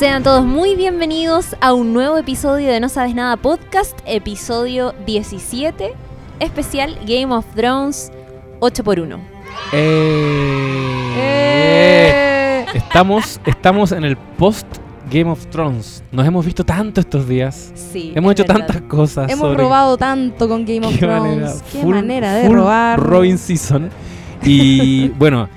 Sean todos muy bienvenidos a un nuevo episodio de No Sabes Nada Podcast, episodio 17, especial Game of Thrones 8x1. Eh, Eh. Estamos, estamos en el post Game of Thrones. Nos hemos visto tanto estos días. Sí. hemos es hecho verdad. tantas cosas. Hemos sobre robado tanto con Game of qué Thrones. manera, Qué full- manera de full robar. Robin Season. Y bueno,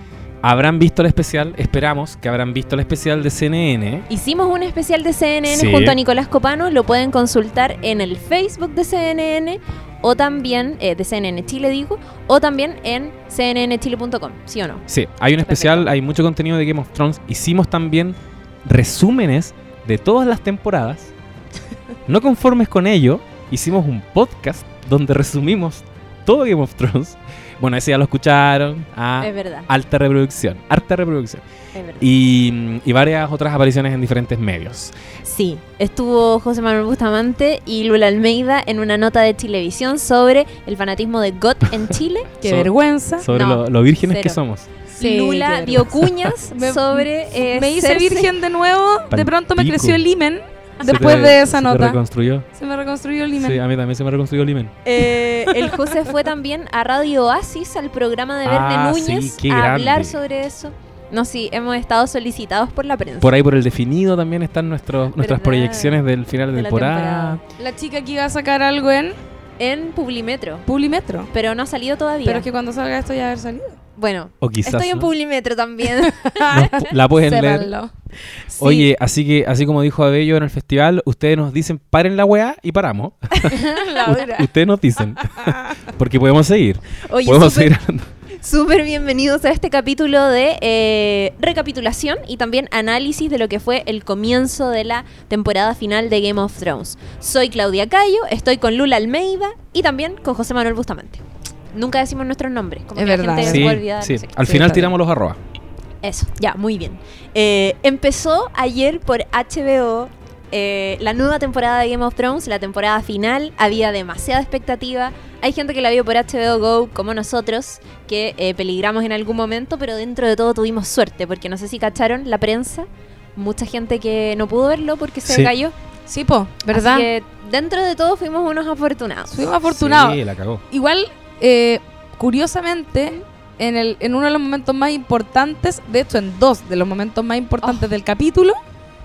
habrán visto el especial. Esperamos que habrán visto el especial de CNN. Hicimos un especial de CNN Sí. junto a Nicolás Copano, lo pueden consultar en el Facebook de CNN o también, eh, de CNN Chile digo, o también en cnnchile.com, ¿sí o no? Sí, hay un especial, hay mucho contenido de Game of Thrones. Hicimos también resúmenes de todas las temporadas. No conformes con ello, hicimos un podcast donde resumimos todo Game of Thrones. Bueno, ese ya lo escucharon. a Es verdad, alta reproducción, harta reproducción. es verdad. Y, y varias otras apariciones en diferentes medios. Sí, estuvo José Manuel Bustamante y Lula Almeida en una nota de televisión sobre el fanatismo de GOT en Chile. Qué So- vergüenza. Sobre No, lo, lo vírgenes que somos. Sí, Lula dio cuñas sobre eh, me hice virgen de nuevo. De pronto me creció el himen. Se Después te- de esa se nota. reconstruyó. Se me reconstruyó el himen. Sí, a mí también se me reconstruyó el imen. Eh, el José fue también a Radio Oasis, al programa de Verde Ah, Núñez, sí, qué a hablar sobre eso. No, sí, hemos estado solicitados por la prensa. Por ahí por el definido también están nuestros, nuestras ¿Verdad? proyecciones del final de, De la temporada. La chica que iba a sacar algo en En Publimetro, Publimetro. pero no ha salido todavía. Pero es que cuando salga esto ya va a haber salido. Bueno, O quizás estoy en ¿no? Publimetro también. Nos la pueden leer. Sí. Oye, así que así como dijo Abello en el festival, ustedes nos dicen paren la weá y paramos. La ustedes nos dicen. Porque podemos seguir. Oye, podemos súper- seguir hablando. Súper bienvenidos a este capítulo de eh, recapitulación y también análisis de lo que fue el comienzo de la temporada final de Game of Thrones. Soy Claudia Cayo, estoy con Lula Almeida y también con José Manuel Bustamante. Nunca decimos nuestros nombres, como Es que la verdad. gente se Sí, puede olvidar, sí. no sé qué. Al Sí, final tiramos los arroba. Eso, ya, muy bien. Eh, empezó ayer por HBO eh, la nueva temporada de Game of Thrones, la temporada final. Había demasiada expectativa. Hay gente que la vio por HBO Go, como nosotros, que eh, peligramos en algún momento, pero dentro de todo tuvimos suerte, porque no sé si cacharon la prensa. Mucha gente que no pudo verlo porque se Sí. cayó. Sí, po, ¿verdad? Así que dentro de todo fuimos unos afortunados. Fuimos afortunados. Sí, la cagó. Igual, eh, curiosamente, en, el, en uno de los momentos más importantes, de hecho en dos de los momentos más importantes Oh. del capítulo,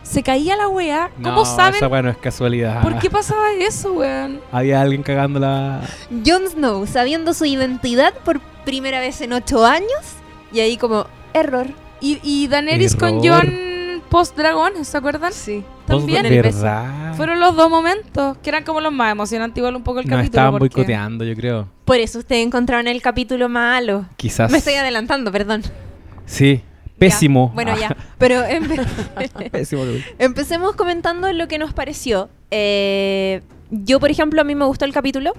se caía la weá. ¿Cómo No, saben Esa weá no es casualidad. por qué pasaba eso, weón? Había alguien cagando la. Jon Snow, sabiendo su identidad por primera vez en ocho años, y ahí como, error. Y, y Daenerys con. Jon post-dragón, ¿se acuerdan? Sí. También de verdad. fueron los dos momentos, que eran como los más emocionantes, igual un poco el Nos capítulo. estaban porque- boicoteando, yo creo. Por eso ustedes encontraron el capítulo malo. Quizás. Me estoy adelantando, perdón. Sí. Pésimo. Ya, Bueno, Ah, ya. Pero empe- Pésimo. empecemos comentando lo que nos pareció. Eh, yo, por ejemplo, a mí me gustó el capítulo.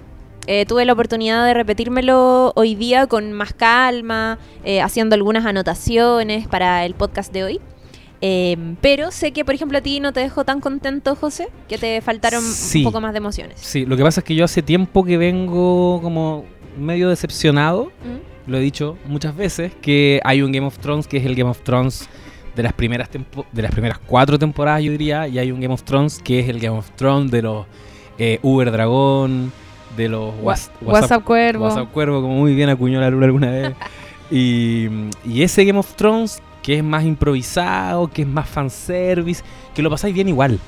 Eh, tuve la oportunidad de repetírmelo hoy día con más calma, eh, haciendo algunas anotaciones para el podcast de hoy. Eh, pero sé que, por ejemplo, a ti no te dejó tan contento, José, que te faltaron Sí. un poco más de emociones. Sí, lo que pasa es que yo hace tiempo que vengo como medio decepcionado. ¿Mm? Lo he dicho muchas veces que hay un Game of Thrones que es el Game of Thrones de las primeras tempo- de las primeras cuatro temporadas, yo diría, y hay un Game of Thrones que es el Game of Thrones de los eh, Uber Dragón, de los Wa- WhatsApp, Cuervo. WhatsApp Cuervo, como muy bien acuñó la luna alguna vez. y, y ese Game of Thrones, que es más improvisado, que es más fanservice, que lo pasáis bien igual.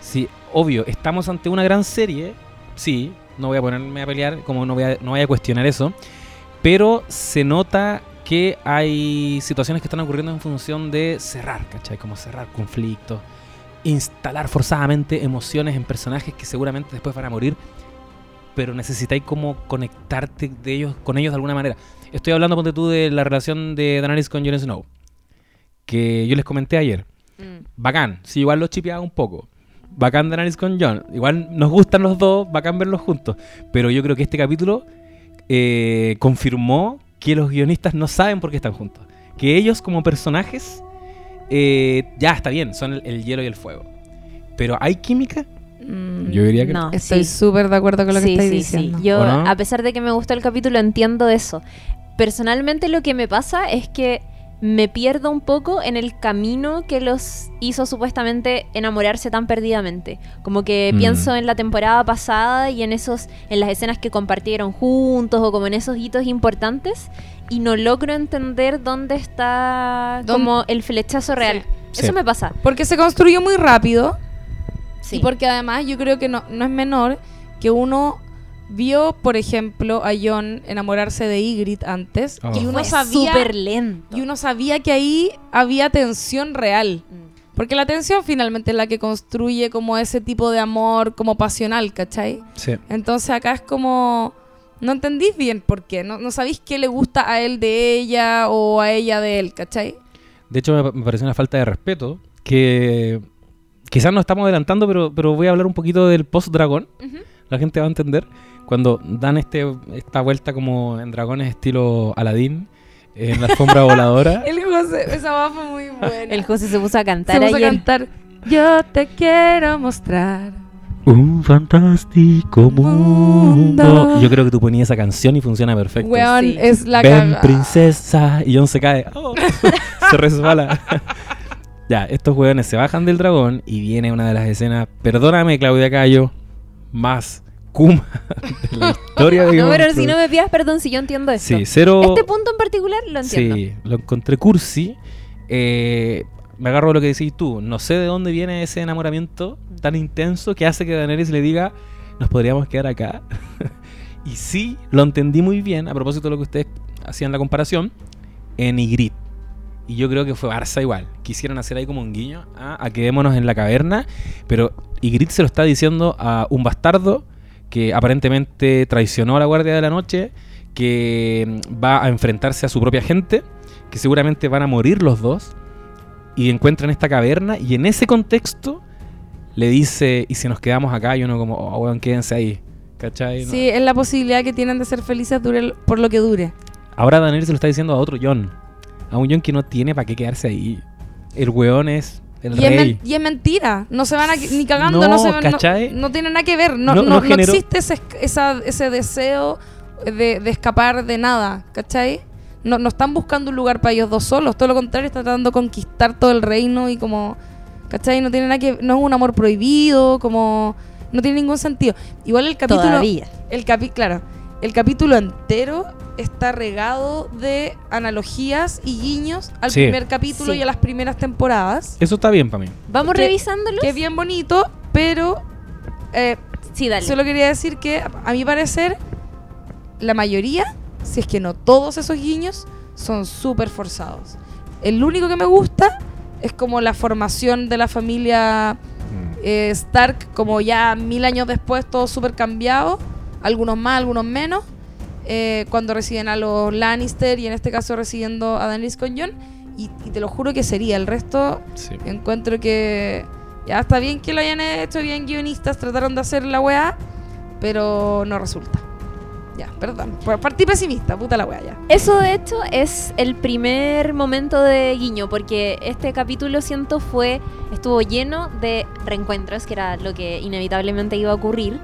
Sí, obvio, estamos ante una gran serie, sí, no voy a ponerme a pelear, como no voy a, no voy a cuestionar eso, pero se nota que hay situaciones que están ocurriendo en función de cerrar, ¿cachai? Como cerrar conflictos, instalar forzadamente emociones en personajes que seguramente después van a morir, pero necesitáis como conectarte de ellos, con ellos de alguna manera. Estoy hablando, ponte tú, de la relación de Daenerys con Jon Snow, que yo les comenté ayer. Mm. Bacán, sí, igual los chipeaba un poco. Bacán Daenerys con Jon. Igual nos gustan los dos, bacán verlos juntos. Pero yo creo que este capítulo eh, confirmó que los guionistas no saben por qué están juntos. Que ellos como personajes, eh, ya está bien, son el, el hielo y el fuego. Pero ¿hay química? Mm, Yo diría que no. Estoy sí. súper de acuerdo con lo que estáis sí, diciendo. sí. Yo, a pesar de que me gustó el capítulo, entiendo eso. Personalmente lo que me pasa es que me pierdo un poco en el camino que los hizo supuestamente enamorarse tan perdidamente. Como que Mm. pienso en la temporada pasada y en esos, en las escenas que compartieron juntos o como en esos hitos importantes y no logro entender dónde está ¿Dónde- como el flechazo real. Sí. Eso me pasa. Porque se construyó muy rápido. Sí. Y porque además yo creo que no, no es menor que uno vio, por ejemplo, a John enamorarse de Ygritte antes Oh. y uno Fue sabía súper lento. y uno sabía que ahí había tensión real. Mm. Porque la tensión finalmente es la que construye como ese tipo de amor como pasional, ¿cachai? Sí. Entonces acá es como... No entendís bien por qué, no, no sabéis qué le gusta a él de ella o a ella de él, ¿cachai? De hecho, me, parece una falta de respeto que quizás nos estamos adelantando, pero, pero voy a hablar un poquito del post-dragón. La gente va a entender cuando dan este esta vuelta como en dragones estilo Aladdin en la alfombra voladora. El José, esa va fue muy buena. El José se puso a cantar Se puso a cantar. Yo te quiero mostrar. Un fantástico mundo. mundo. Yo creo que tú ponías esa canción y funciona perfecto. Weón, Sí. es la Ven, princesa. Y John se cae. Oh, se resbala. ya, estos weones se bajan del dragón y viene una de las escenas, perdóname Claudia Cayo, más Kuma de la historia de No, pero si no me pidas perdón si yo entiendo esto. Sí, cero... Este punto en particular lo entiendo. Sí, lo encontré cursi. Eh, me agarro a lo que decís tú. No sé de dónde viene ese enamoramiento tan intenso que hace que Daenerys le diga, nos podríamos quedar acá. y sí, lo entendí muy bien, a propósito de lo que ustedes hacían la comparación, en Ygritte. Y yo creo que fue Barça igual. Quisieron hacer ahí como un guiño a, a quedémonos en la caverna. Pero Ygritte se lo está diciendo a un bastardo que aparentemente traicionó a la Guardia de la Noche, que mm, va a enfrentarse a su propia gente, que seguramente van a morir los dos, y encuentran esta caverna, y en ese contexto le dice, y si nos quedamos acá, y uno como, oh, weón, quédense ahí. ¿Cachai? No. Sí, es la posibilidad que tienen de ser felices dure por lo que dure. Ahora Daniel se lo está diciendo a otro John, a un John que no tiene para qué quedarse ahí. El weón es el Y es, rey. men- y es mentira. No se van a, ni cagando, no, No, se van, no, no tiene nada que ver. No, No- no, no no generó- existe ese, esa- ese deseo de, de escapar de nada, ¿cachai? No, no están buscando un lugar para ellos dos solos. Todo lo contrario, están tratando de conquistar todo el reino y como. ¿Cachai? No tiene nada que No es un amor prohibido, como. No tiene ningún sentido. Igual el capítulo. Todavía. El capi claro, el capítulo entero está regado de analogías y guiños al Sí. primer capítulo Sí. y a las primeras temporadas. Eso está bien para mí. Vamos Que- revisándolo. Que es bien bonito, pero eh, Sí, dale. solo quería decir que a a mi parecer la mayoría, si es que no todos esos guiños, son súper forzados. El único que me gusta es como la formación de la familia eh, Stark, como ya mil años después, todo súper cambiado, algunos más, algunos menos, eh, cuando reciben a los Lannister y en este caso recibiendo a Daenerys con Jon, y, y te lo juro que sería, el resto Sí. encuentro que ya está bien que lo hayan hecho, bien guionistas, trataron de hacer la weá, pero no resulta. Ya, perdón, por- partí pesimista, puta la weá ya. Eso de hecho es el primer momento de guiño, porque este capítulo siento fue, estuvo lleno de reencuentros, que era lo que inevitablemente iba a ocurrir,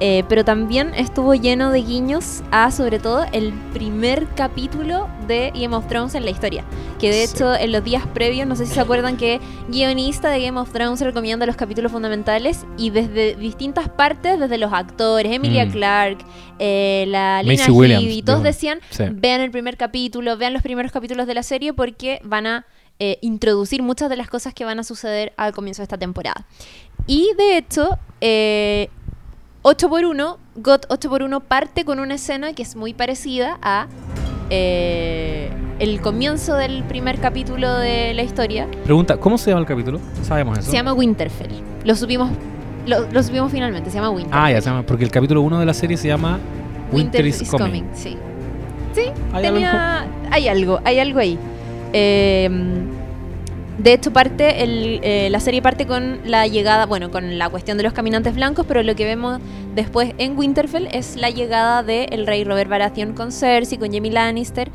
eh, pero también estuvo lleno de guiños a sobre todo el primer capítulo de Game of Thrones en la historia. Que de Sí. hecho en los días previos, no sé si se acuerdan que guionista de Game of Thrones recomienda los capítulos fundamentales y desde distintas partes, desde los actores, Emilia Mm. Clarke, eh, la Lina Headey, todos decían Sí. vean el primer capítulo, vean los primeros capítulos de la serie porque van a eh, introducir muchas de las cosas que van a suceder al comienzo de esta temporada. Y de hecho, eh, 8x1, GOT 8x1 parte con una escena que es muy parecida a eh, el comienzo del primer capítulo de la historia. Pregunta, ¿cómo se llama el capítulo? Sabemos eso. Se llama Winterfell. Lo subimos, lo, lo subimos finalmente, se llama Winterfell. Ah, ya se llama, porque el capítulo 1 de la serie se llama Winter, is, coming. sí. ¿Hay algo? Tenía- hay algo, hay algo ahí. Eh, de hecho, parte el- eh, la serie parte con la llegada, bueno, con la cuestión de los caminantes blancos, pero lo que vemos después en Winterfell es la llegada del rey Robert Baratheon con Cersei, con Jaime Lannister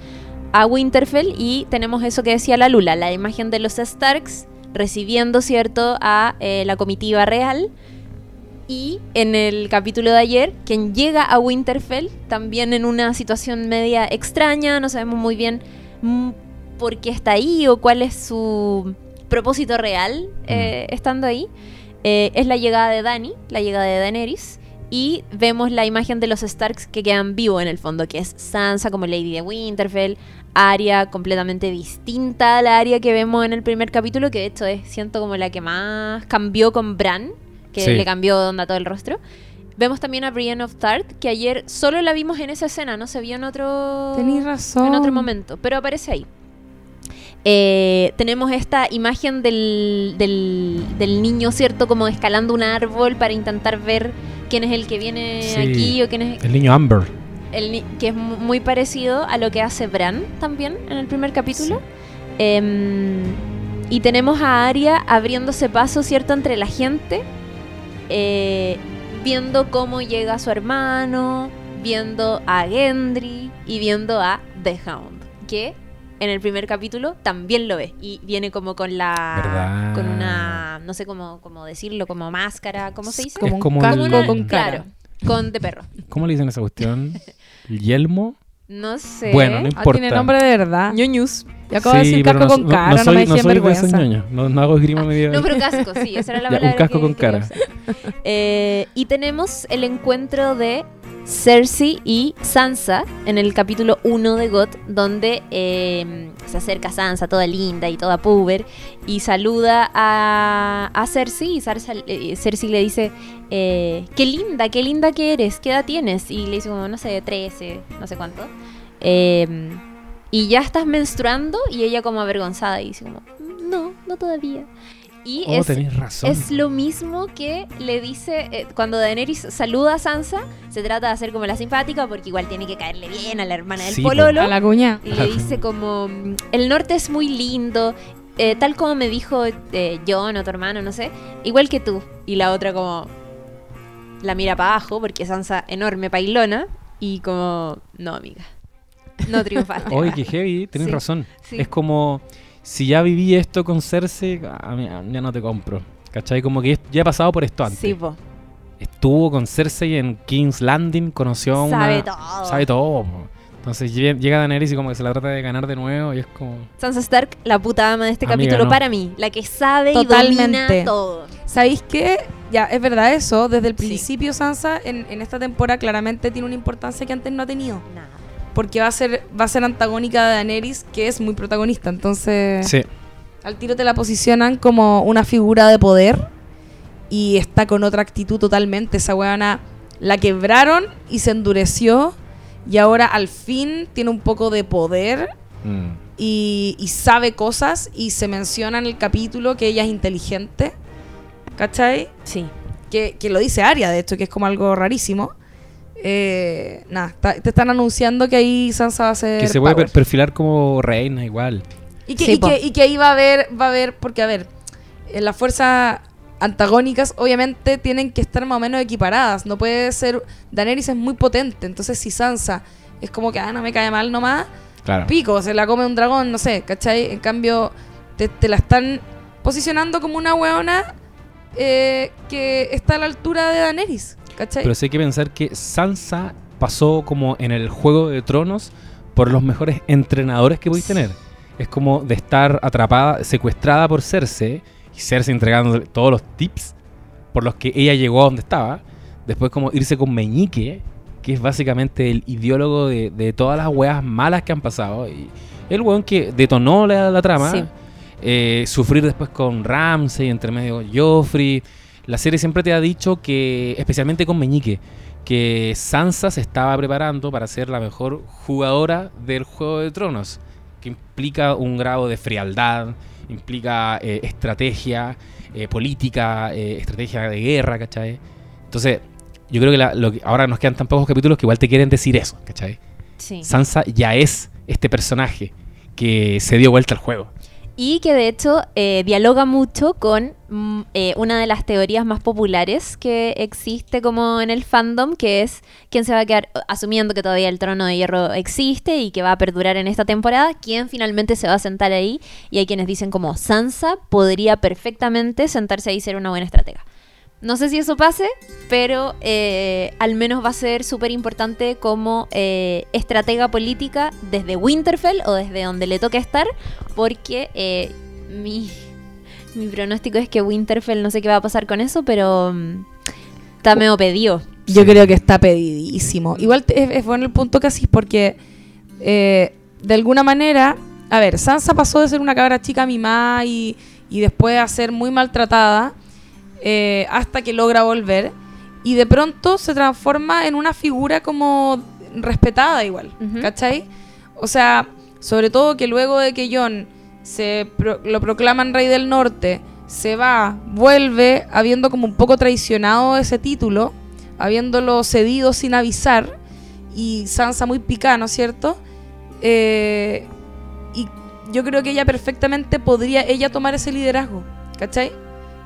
a Winterfell y tenemos eso que decía la Lula, la imagen de los Starks recibiendo, ¿cierto?, a eh, la comitiva real. Y en el capítulo de ayer, quien llega a Winterfell, también en una situación media extraña, no sabemos muy bien mm, por qué está ahí o cuál es su propósito real eh, estando ahí. Eh, es la llegada de Dani, la llegada de Daenerys. Y vemos la imagen de los Starks que quedan vivos en el fondo, que es Sansa como Lady de Winterfell, Arya completamente distinta a la Arya que vemos en el primer capítulo, que de hecho es, siento como la que más cambió con Bran, que Sí. le cambió onda todo el rostro. Vemos también a Brienne of Tart, que ayer solo la vimos en esa escena, no se vio en otro, Tenís razón. en otro momento, pero aparece ahí. Eh, tenemos esta imagen del, del, del niño, ¿cierto? Como escalando un árbol para intentar ver quién es el que viene Sí. aquí o quién es El niño Amber. el ni- que es mu- muy parecido a lo que hace Bran también en el primer capítulo. Em, y tenemos a Arya abriéndose paso, ¿cierto?, entre la gente, eh, viendo cómo llega su hermano, viendo a Gendry y viendo a The Hound, que en el primer capítulo también lo ve y viene como con la ¿Verdad? con una no sé cómo, cómo decirlo como máscara cómo se dice Como un como casco una- con cara. claro con de perro ¿Cómo le dicen esa cuestión? ¿El yelmo? no sé Bueno, no Ah, importa. tiene nombre de verdad. ñoñus Yo acabo de decir casco con cara, no, no, soy, me no decían soy de esos vergüenza. ñoños. No, no hago esgrima media. No, pero casco, sí, esa era la Ya, un palabra. casco que con cara. Eh, y tenemos el encuentro de Cersei y Sansa en el capítulo 1 de GOT, donde eh, se acerca Sansa, toda linda y toda puber, y saluda a, a Cersei. Y Cersei, eh, Cersei le dice: eh, Qué linda, qué linda que eres, ¿qué edad tienes? Y le dice, como, no sé, 13, no sé cuánto. Eh, y ya estás menstruando, y ella, como avergonzada, y dice, como, No, no todavía. Y Oh, es, tenés razón. es lo mismo que le dice eh, cuando Daenerys saluda a Sansa, se trata de hacer como la simpática porque igual tiene que caerle bien a la hermana del Sí, pololo A la cuña. y le dice como mm, el norte es muy lindo, eh, tal como me dijo eh, John o tu hermano, no sé, igual que tú. Y la otra como la mira para abajo porque Sansa enorme pailona y como no amiga, no triunfaste. Oye, que heavy, tenés Sí, razón. sí. Es como, si ya viví esto con Cersei, a mí- ya no te compro. ¿Cachai? Como que ya he pasado por esto antes. Sí, po. Estuvo con Cersei en King's Landing, conoció a una... Sabe todo. Sabe todo. po. Entonces lle- llega Daenerys y como que se la trata de ganar de nuevo y es como... Sansa Stark, la puta ama de este Amiga, capítulo no. para mí, la que sabe y Totalmente. domina todo. ¿Sabéis qué? Ya, es verdad eso. Desde el Sí. principio, Sansa en, en esta temporada claramente tiene una importancia que antes no ha tenido. Nada. Porque va a ser, va a ser antagónica de Daenerys, que es muy protagonista. Entonces, Sí. al tiro te la posicionan como una figura de poder. Y está con otra actitud totalmente. Esa weona la quebraron y se endureció. Y ahora al fin tiene un poco de poder. Mm. y, y sabe cosas y se menciona en el capítulo que ella es inteligente. ¿Cachai? Sí. Que, que lo dice Aria, de hecho, que es como algo rarísimo. Eh, nada, te están anunciando que ahí Sansa va a ser. Que se puede per- perfilar como reina igual. y, que, Sí, y, que, y que ahí va a haber, va a haber, porque a ver, en las fuerzas antagónicas obviamente tienen que estar más o menos equiparadas. No puede ser. Daenerys es muy potente, entonces si Sansa es como que ah, no me cae mal nomás, Claro. pico, se la come un dragón, no sé, ¿cachai? En cambio, te, te la están posicionando como una weona eh, que está a la altura de Daenerys, ¿cachai? Pero sí hay que pensar que Sansa pasó como en el Juego de Tronos por los mejores entrenadores que podéis tener. Es como de estar atrapada, secuestrada por Cersei y Cersei entregándole todos los tips por los que ella llegó a donde estaba. Después como irse con Meñique, que es básicamente el ideólogo de, de todas las weas malas que han pasado. Y el weón que detonó la, la trama. Sí. Eh, sufrir después con Ramsey, entre medio Joffrey. La serie siempre te ha dicho que, especialmente con Meñique, que Sansa se estaba preparando para ser la mejor jugadora del Juego de Tronos, que implica un grado de frialdad, implica eh, estrategia eh, política, eh, estrategia de guerra, ¿cachai? Entonces, yo creo que, la- lo que ahora nos quedan tan pocos capítulos que igual te quieren decir eso, ¿cachai? Sí. Sansa ya es este personaje que se dio vuelta al juego. Y que de hecho eh, dialoga mucho con mm, eh, una de las teorías más populares que existe como en el fandom, que es quién se va a quedar, asumiendo que todavía el trono de hierro existe y que va a perdurar en esta temporada, quién finalmente se va a sentar ahí. Y hay quienes dicen como Sansa podría perfectamente sentarse ahí y ser una buena estratega. No sé si eso pase, pero eh, al menos va a ser súper importante como eh, estratega política desde Winterfell o desde donde le toque estar, porque eh, mi, mi pronóstico es que Winterfell no sé qué va a pasar con eso, pero mm, está medio pedido. Yo creo que está pedidísimo. Igual te- es, es bueno el punto casi porque eh, de alguna manera, a ver, Sansa pasó de ser una cabra chica mimada y, y después a ser muy maltratada eh, hasta que logra volver y de pronto se transforma en una figura como respetada igual, Ujú. ¿cachai? O sea, sobre todo que luego de que Jon se pro- lo proclaman rey del norte, se va, vuelve, habiendo como un poco traicionado ese título, habiéndolo cedido sin avisar, y Sansa muy picada, ¿no es cierto? Eh, y yo creo que ella perfectamente podría ella tomar ese liderazgo, ¿cachai?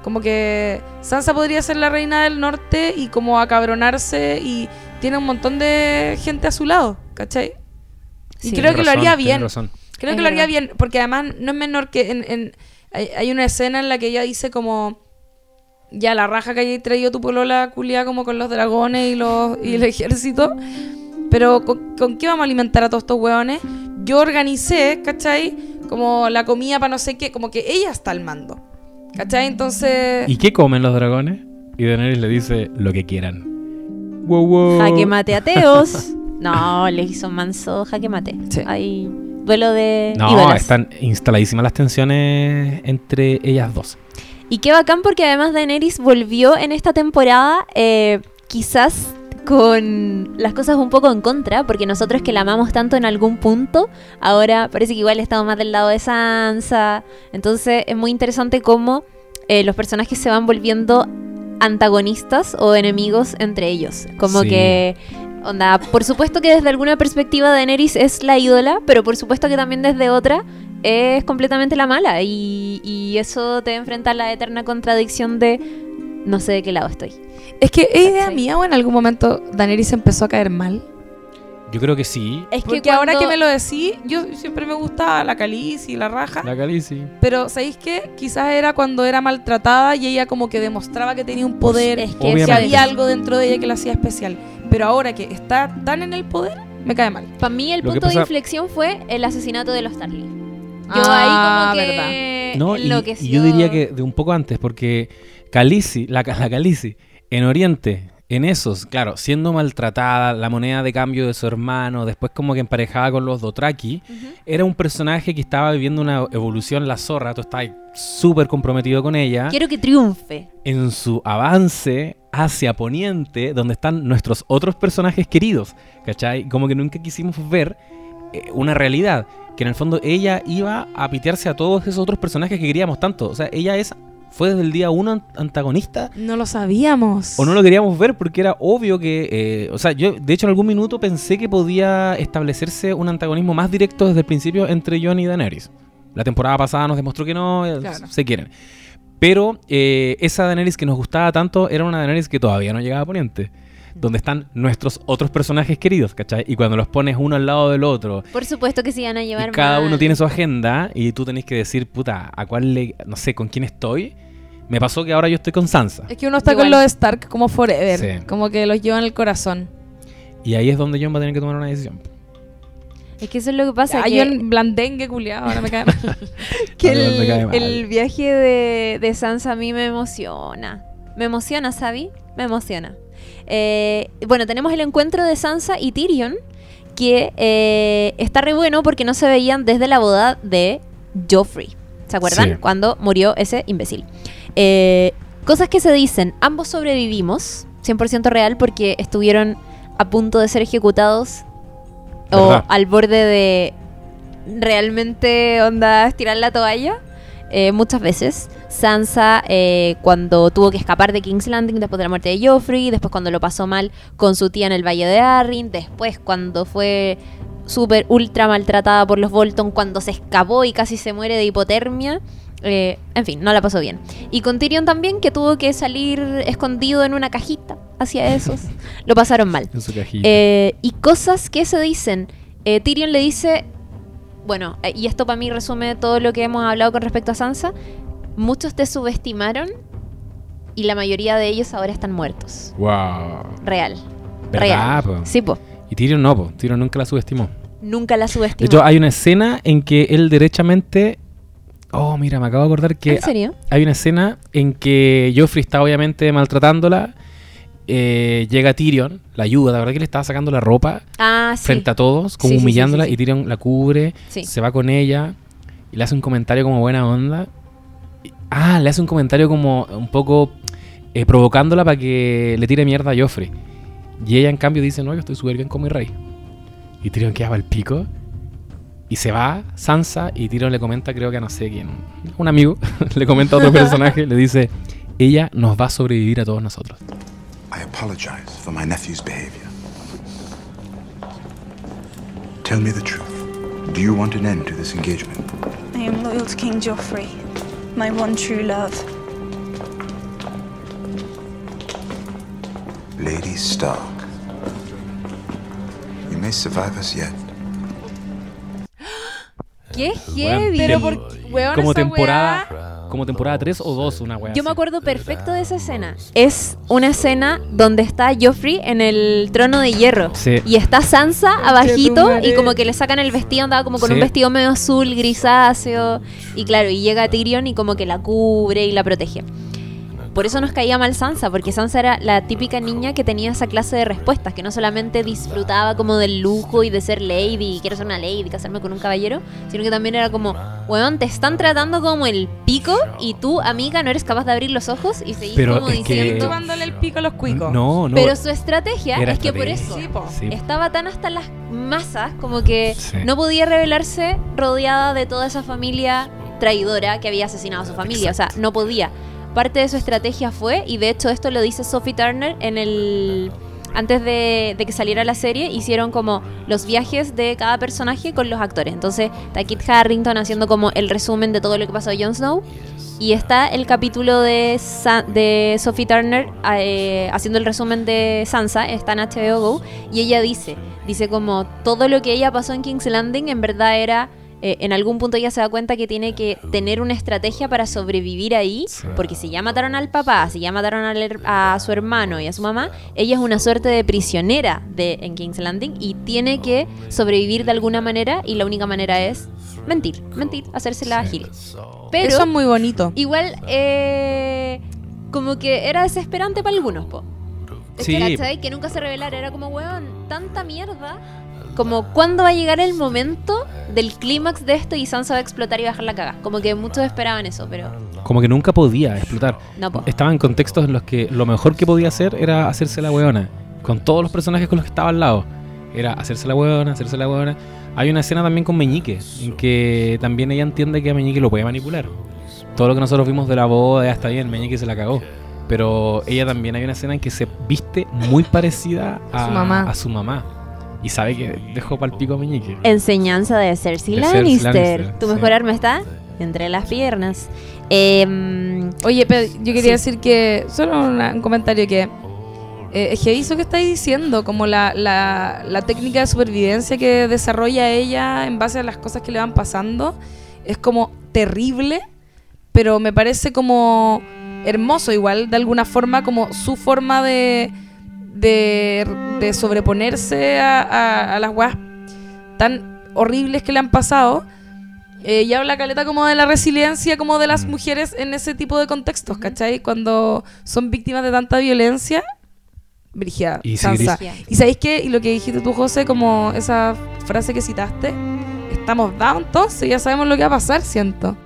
Como que Sansa podría ser la reina del norte y como acabronarse y tiene un montón de gente a su lado, ¿cachai? Y creo que lo haría bien. razón. Creo Es que lo haría bien, porque además no es menor que en, en- hay, hay una escena en la que ella dice como ya la raja que hayas traído tu polola culia como con los dragones y los y el ejército, pero ¿con, con qué vamos a alimentar a todos estos hueones? Yo organicé, ¿cachai? Como la comida para no sé qué, como que ella está al mando. ¿Cachai? Entonces... ¿Y qué comen los dragones? Y Daenerys le dice lo que quieran. Wow, wow. Jaque mate ateos. no, le hizo un manso jaque mate. Sí. Hay duelo de No, están instaladísimas las tensiones entre ellas dos. Y qué bacán porque además Daenerys volvió en esta temporada eh, quizás con las cosas un poco en contra, porque nosotros que la amamos tanto en algún punto, ahora parece que igual estamos más del lado de Sansa. Entonces es muy interesante cómo eh, los personajes se van volviendo antagonistas o enemigos entre ellos. Como Sí. que, onda, por supuesto que desde alguna perspectiva Daenerys es la ídola, pero por supuesto que también desde otra es completamente la mala. Y, y eso te enfrenta a la eterna contradicción de no sé de qué lado estoy. Es que es idea ¿Cachai? mía o en algún momento Daenerys empezó a caer mal. Yo creo que sí. Es Porque que ahora que me lo decís, yo siempre me gustaba la caliz y la raja. La Khaleesi. Pero ¿sabéis qué? Quizás era cuando era maltratada y ella como que demostraba que tenía un poder, Es que Obviamente. había algo dentro de ella que la hacía especial. Pero ahora que está tan en el poder, me cae mal. Para mí el Lo punto de inflexión fue el asesinato de los Tarly. Yo Ah, ahí como verdad. que No, y, y yo diría que de un poco antes, porque Khaleesi, la, la Khaleesi, en Oriente, en esos, claro, siendo maltratada, la moneda de cambio de su hermano, después como que emparejada con los Dotraki, era un personaje que estaba viviendo una evolución la zorra, tú estás súper comprometido con ella, Quiero que triunfe. en su avance hacia Poniente, donde están nuestros otros personajes queridos, ¿cachai? Como que nunca quisimos ver eh, una realidad, que en el fondo ella iba a pitearse a todos esos otros personajes que queríamos tanto, o sea, ella es fue desde el día uno an- antagonista No lo sabíamos. o no lo queríamos ver porque era obvio que, eh, o sea, yo de hecho en algún minuto pensé que podía establecerse un antagonismo más directo desde el principio entre Jon y Daenerys. La temporada pasada nos demostró que no, eh, Claro. se quieren. Pero eh, esa Daenerys que nos gustaba tanto era una Daenerys que todavía no llegaba a Poniente. Donde están nuestros otros personajes queridos, ¿cachai? Y cuando los pones uno al lado del otro, Por supuesto que se iban a llevar y cada mal. uno tiene su agenda, y tú tenés que decir, puta, ¿a cuál le, no sé, con quién estoy? Me pasó que ahora yo estoy con Sansa. Es que uno está Igual. con los Stark como forever. Sí. Como que los lleva en el corazón. Y ahí es donde Jon va a tener que tomar una decisión. Es que eso es lo que pasa. Hay que- un blandengue culiado, ahora me cae mal. que me cae el, mal. el viaje de, de Sansa a mí me emociona. Me emociona, ¿sabí? Me emociona. Eh, bueno, tenemos el encuentro de Sansa y Tyrion, que eh, está re bueno porque no se veían desde la boda de Joffrey. ¿Se acuerdan? Sí. Cuando murió ese imbécil. Eh, cosas que se dicen. Ambos sobrevivimos, 100% real, porque estuvieron a punto de ser ejecutados o al borde de realmente onda estirar la toalla eh, muchas veces. Sansa eh, cuando tuvo que escapar de King's Landing después de la muerte de Joffrey, después cuando lo pasó mal con su tía en el Valle de Arryn, después cuando fue súper ultra maltratada por los Bolton, cuando se escapó y casi se muere de hipotermia. Eh, en fin, no la pasó bien. Y con Tyrion también, que tuvo que salir escondido en una cajita hacia esos. lo pasaron mal. En su cajita. Eh, y cosas que se dicen. Eh, Tyrion le dice, bueno, y esto para mí resume todo lo que hemos hablado con respecto a Sansa. Muchos te subestimaron y la mayoría de ellos ahora están muertos. Wow. Real. ¿Verdad, Real. po? Sí, po. Y Tyrion no, po. Tyrion nunca la subestimó. Nunca la De subestimó. hecho, hay una escena en que él derechamente... Oh, mira, me acabo de acordar que ¿En serio? hay una escena en que Joffrey está obviamente maltratándola. eh, llega Tyrion, la ayuda, la verdad que le estaba sacando la ropa Ah, sí. frente a todos, como Sí, humillándola, sí, y Tyrion la cubre, se va con ella y le hace un comentario como buena onda. Y- ah, le hace un comentario como un poco eh, provocándola para que le tire mierda a Joffrey. Y ella en cambio dice, no, yo estoy súper bien con mi rey. Y Tyrion queda el pico. Y se va Sansa y Tyrion le comenta, creo que a no sé quién, un amigo, le comenta a otro personaje, le dice, ella nos va a sobrevivir a todos nosotros. I apologize for my nephew's behavior. Tell me the truth. Do you want an end to this engagement? I am loyal to King Joffrey, my one true love. Lady Stark. You may survive us yet. ¡Qué heavy! Pero Tem- por weón, como esa temporada, weá- como temporada 3 o 2, una wea Yo me acuerdo perfecto de esa escena. Es una escena donde está Joffrey en el trono de hierro. Sí. Y está Sansa abajito y como que le sacan el vestido, andaba como con Sí. un vestido medio azul, grisáceo. Y claro, y llega Tyrion y como que la cubre y la protege. Por eso nos caía mal Sansa, porque Sansa era la típica niña que tenía esa clase de respuestas, que no solamente disfrutaba como del lujo y de ser lady, quiero ser una lady, casarme con un caballero, sino que también era como, weón, te están tratando como el pico y tú, amiga, no eres capaz de abrir los ojos y seguir Pero como es que- diciendo... Tomándole el pico a los cuicos. No, no. Pero su estrategia es que por eso Sí, po. Sí. estaba tan hasta las masas como que Sí. no podía revelarse rodeada de toda esa familia traidora que había asesinado a su familia. O sea, no podía. Parte de su estrategia fue, y de hecho esto lo dice Sophie Turner en el... Antes de, que saliera la serie, hicieron como los viajes de cada personaje con los actores. Entonces, está Kit Harrington haciendo como el resumen de todo lo que pasó a Jon Snow. Y está el capítulo de, de Sophie Turner eh, haciendo el resumen de Sansa, está en HBO Go, y ella dice, dice como todo lo que ella pasó en King's Landing en verdad era, eh, en algún punto ella se da cuenta que tiene que tener una estrategia para sobrevivir ahí, porque si ya mataron al papá, si ya mataron a su hermano y a su mamá, ella es una suerte de prisionera de, en King's Landing y tiene que sobrevivir de alguna manera y la única manera es mentir, mentir, hacérsela Sí. ágil. Pero Eso es muy bonito. Igual, eh, como que era desesperante para algunos, po. Es Sí. que, ¿cachai? Que nunca se revelara. Era como, weón, tanta mierda. Como, ¿cuándo va a llegar el momento del clímax de esto y Sansa va a explotar y bajar la caga? Como que muchos esperaban eso, pero Como que nunca podía explotar. no, po. Estaba en contextos en los que lo mejor que podía hacer era hacerse la weona. Con todos los personajes con los que estaba al lado. Era hacerse la weona, hacerse la weona. Hay una escena también con Meñique, en que también ella entiende que a Meñique lo puede manipular. Todo lo que nosotros vimos de la boda ya está bien, Meñique se la cagó. Pero ella también hay una escena en que se viste muy parecida a, A su mamá. a su mamá. Y sabe que dejó pa'l pico Meñique. Enseñanza de Cersei De Cersei Lannister. Lannister, Tu sí. mejor arma está entre las piernas. Em, Oye, pero yo quería Sí. decir que, solo una- un comentario que eh, es que eso que estáis diciendo, como la, la, la técnica de supervivencia que desarrolla ella en base a las cosas que le van pasando, es como terrible, pero me parece como hermoso igual, de alguna forma, como su forma de, de, de sobreponerse a, a, a las weas tan horribles que le han pasado. Eh, y habla caleta como de la resiliencia como de las Mm. mujeres en ese tipo de contextos, ¿cachai? Cuando son víctimas de tanta violencia. Brigia, Y. Y sabéis qué? Y lo que dijiste tú, José, como esa frase que citaste, estamos dados entonces, ya sabemos lo que va a pasar, siento.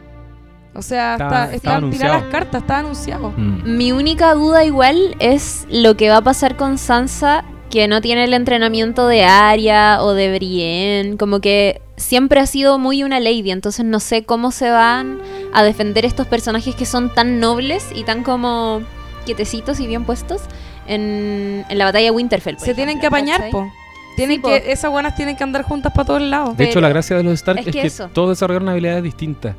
O sea, está, tiradas las cartas, está anunciado. Mm. Mi única duda igual es lo que va a pasar con Sansa, que no tiene el entrenamiento de Arya o de Brienne, como que siempre ha sido muy una lady, entonces no sé cómo se van a defender estos personajes que son tan nobles y tan como quietecitos y bien puestos en, en la batalla de Winterfell. por Se tienen que apañar, ¿cachai? po. Tienen Sí, que, esas buenas tienen que andar juntas para todos lados. De hecho, la gracia de los Stark es es que todos desarrollaron habilidades distintas.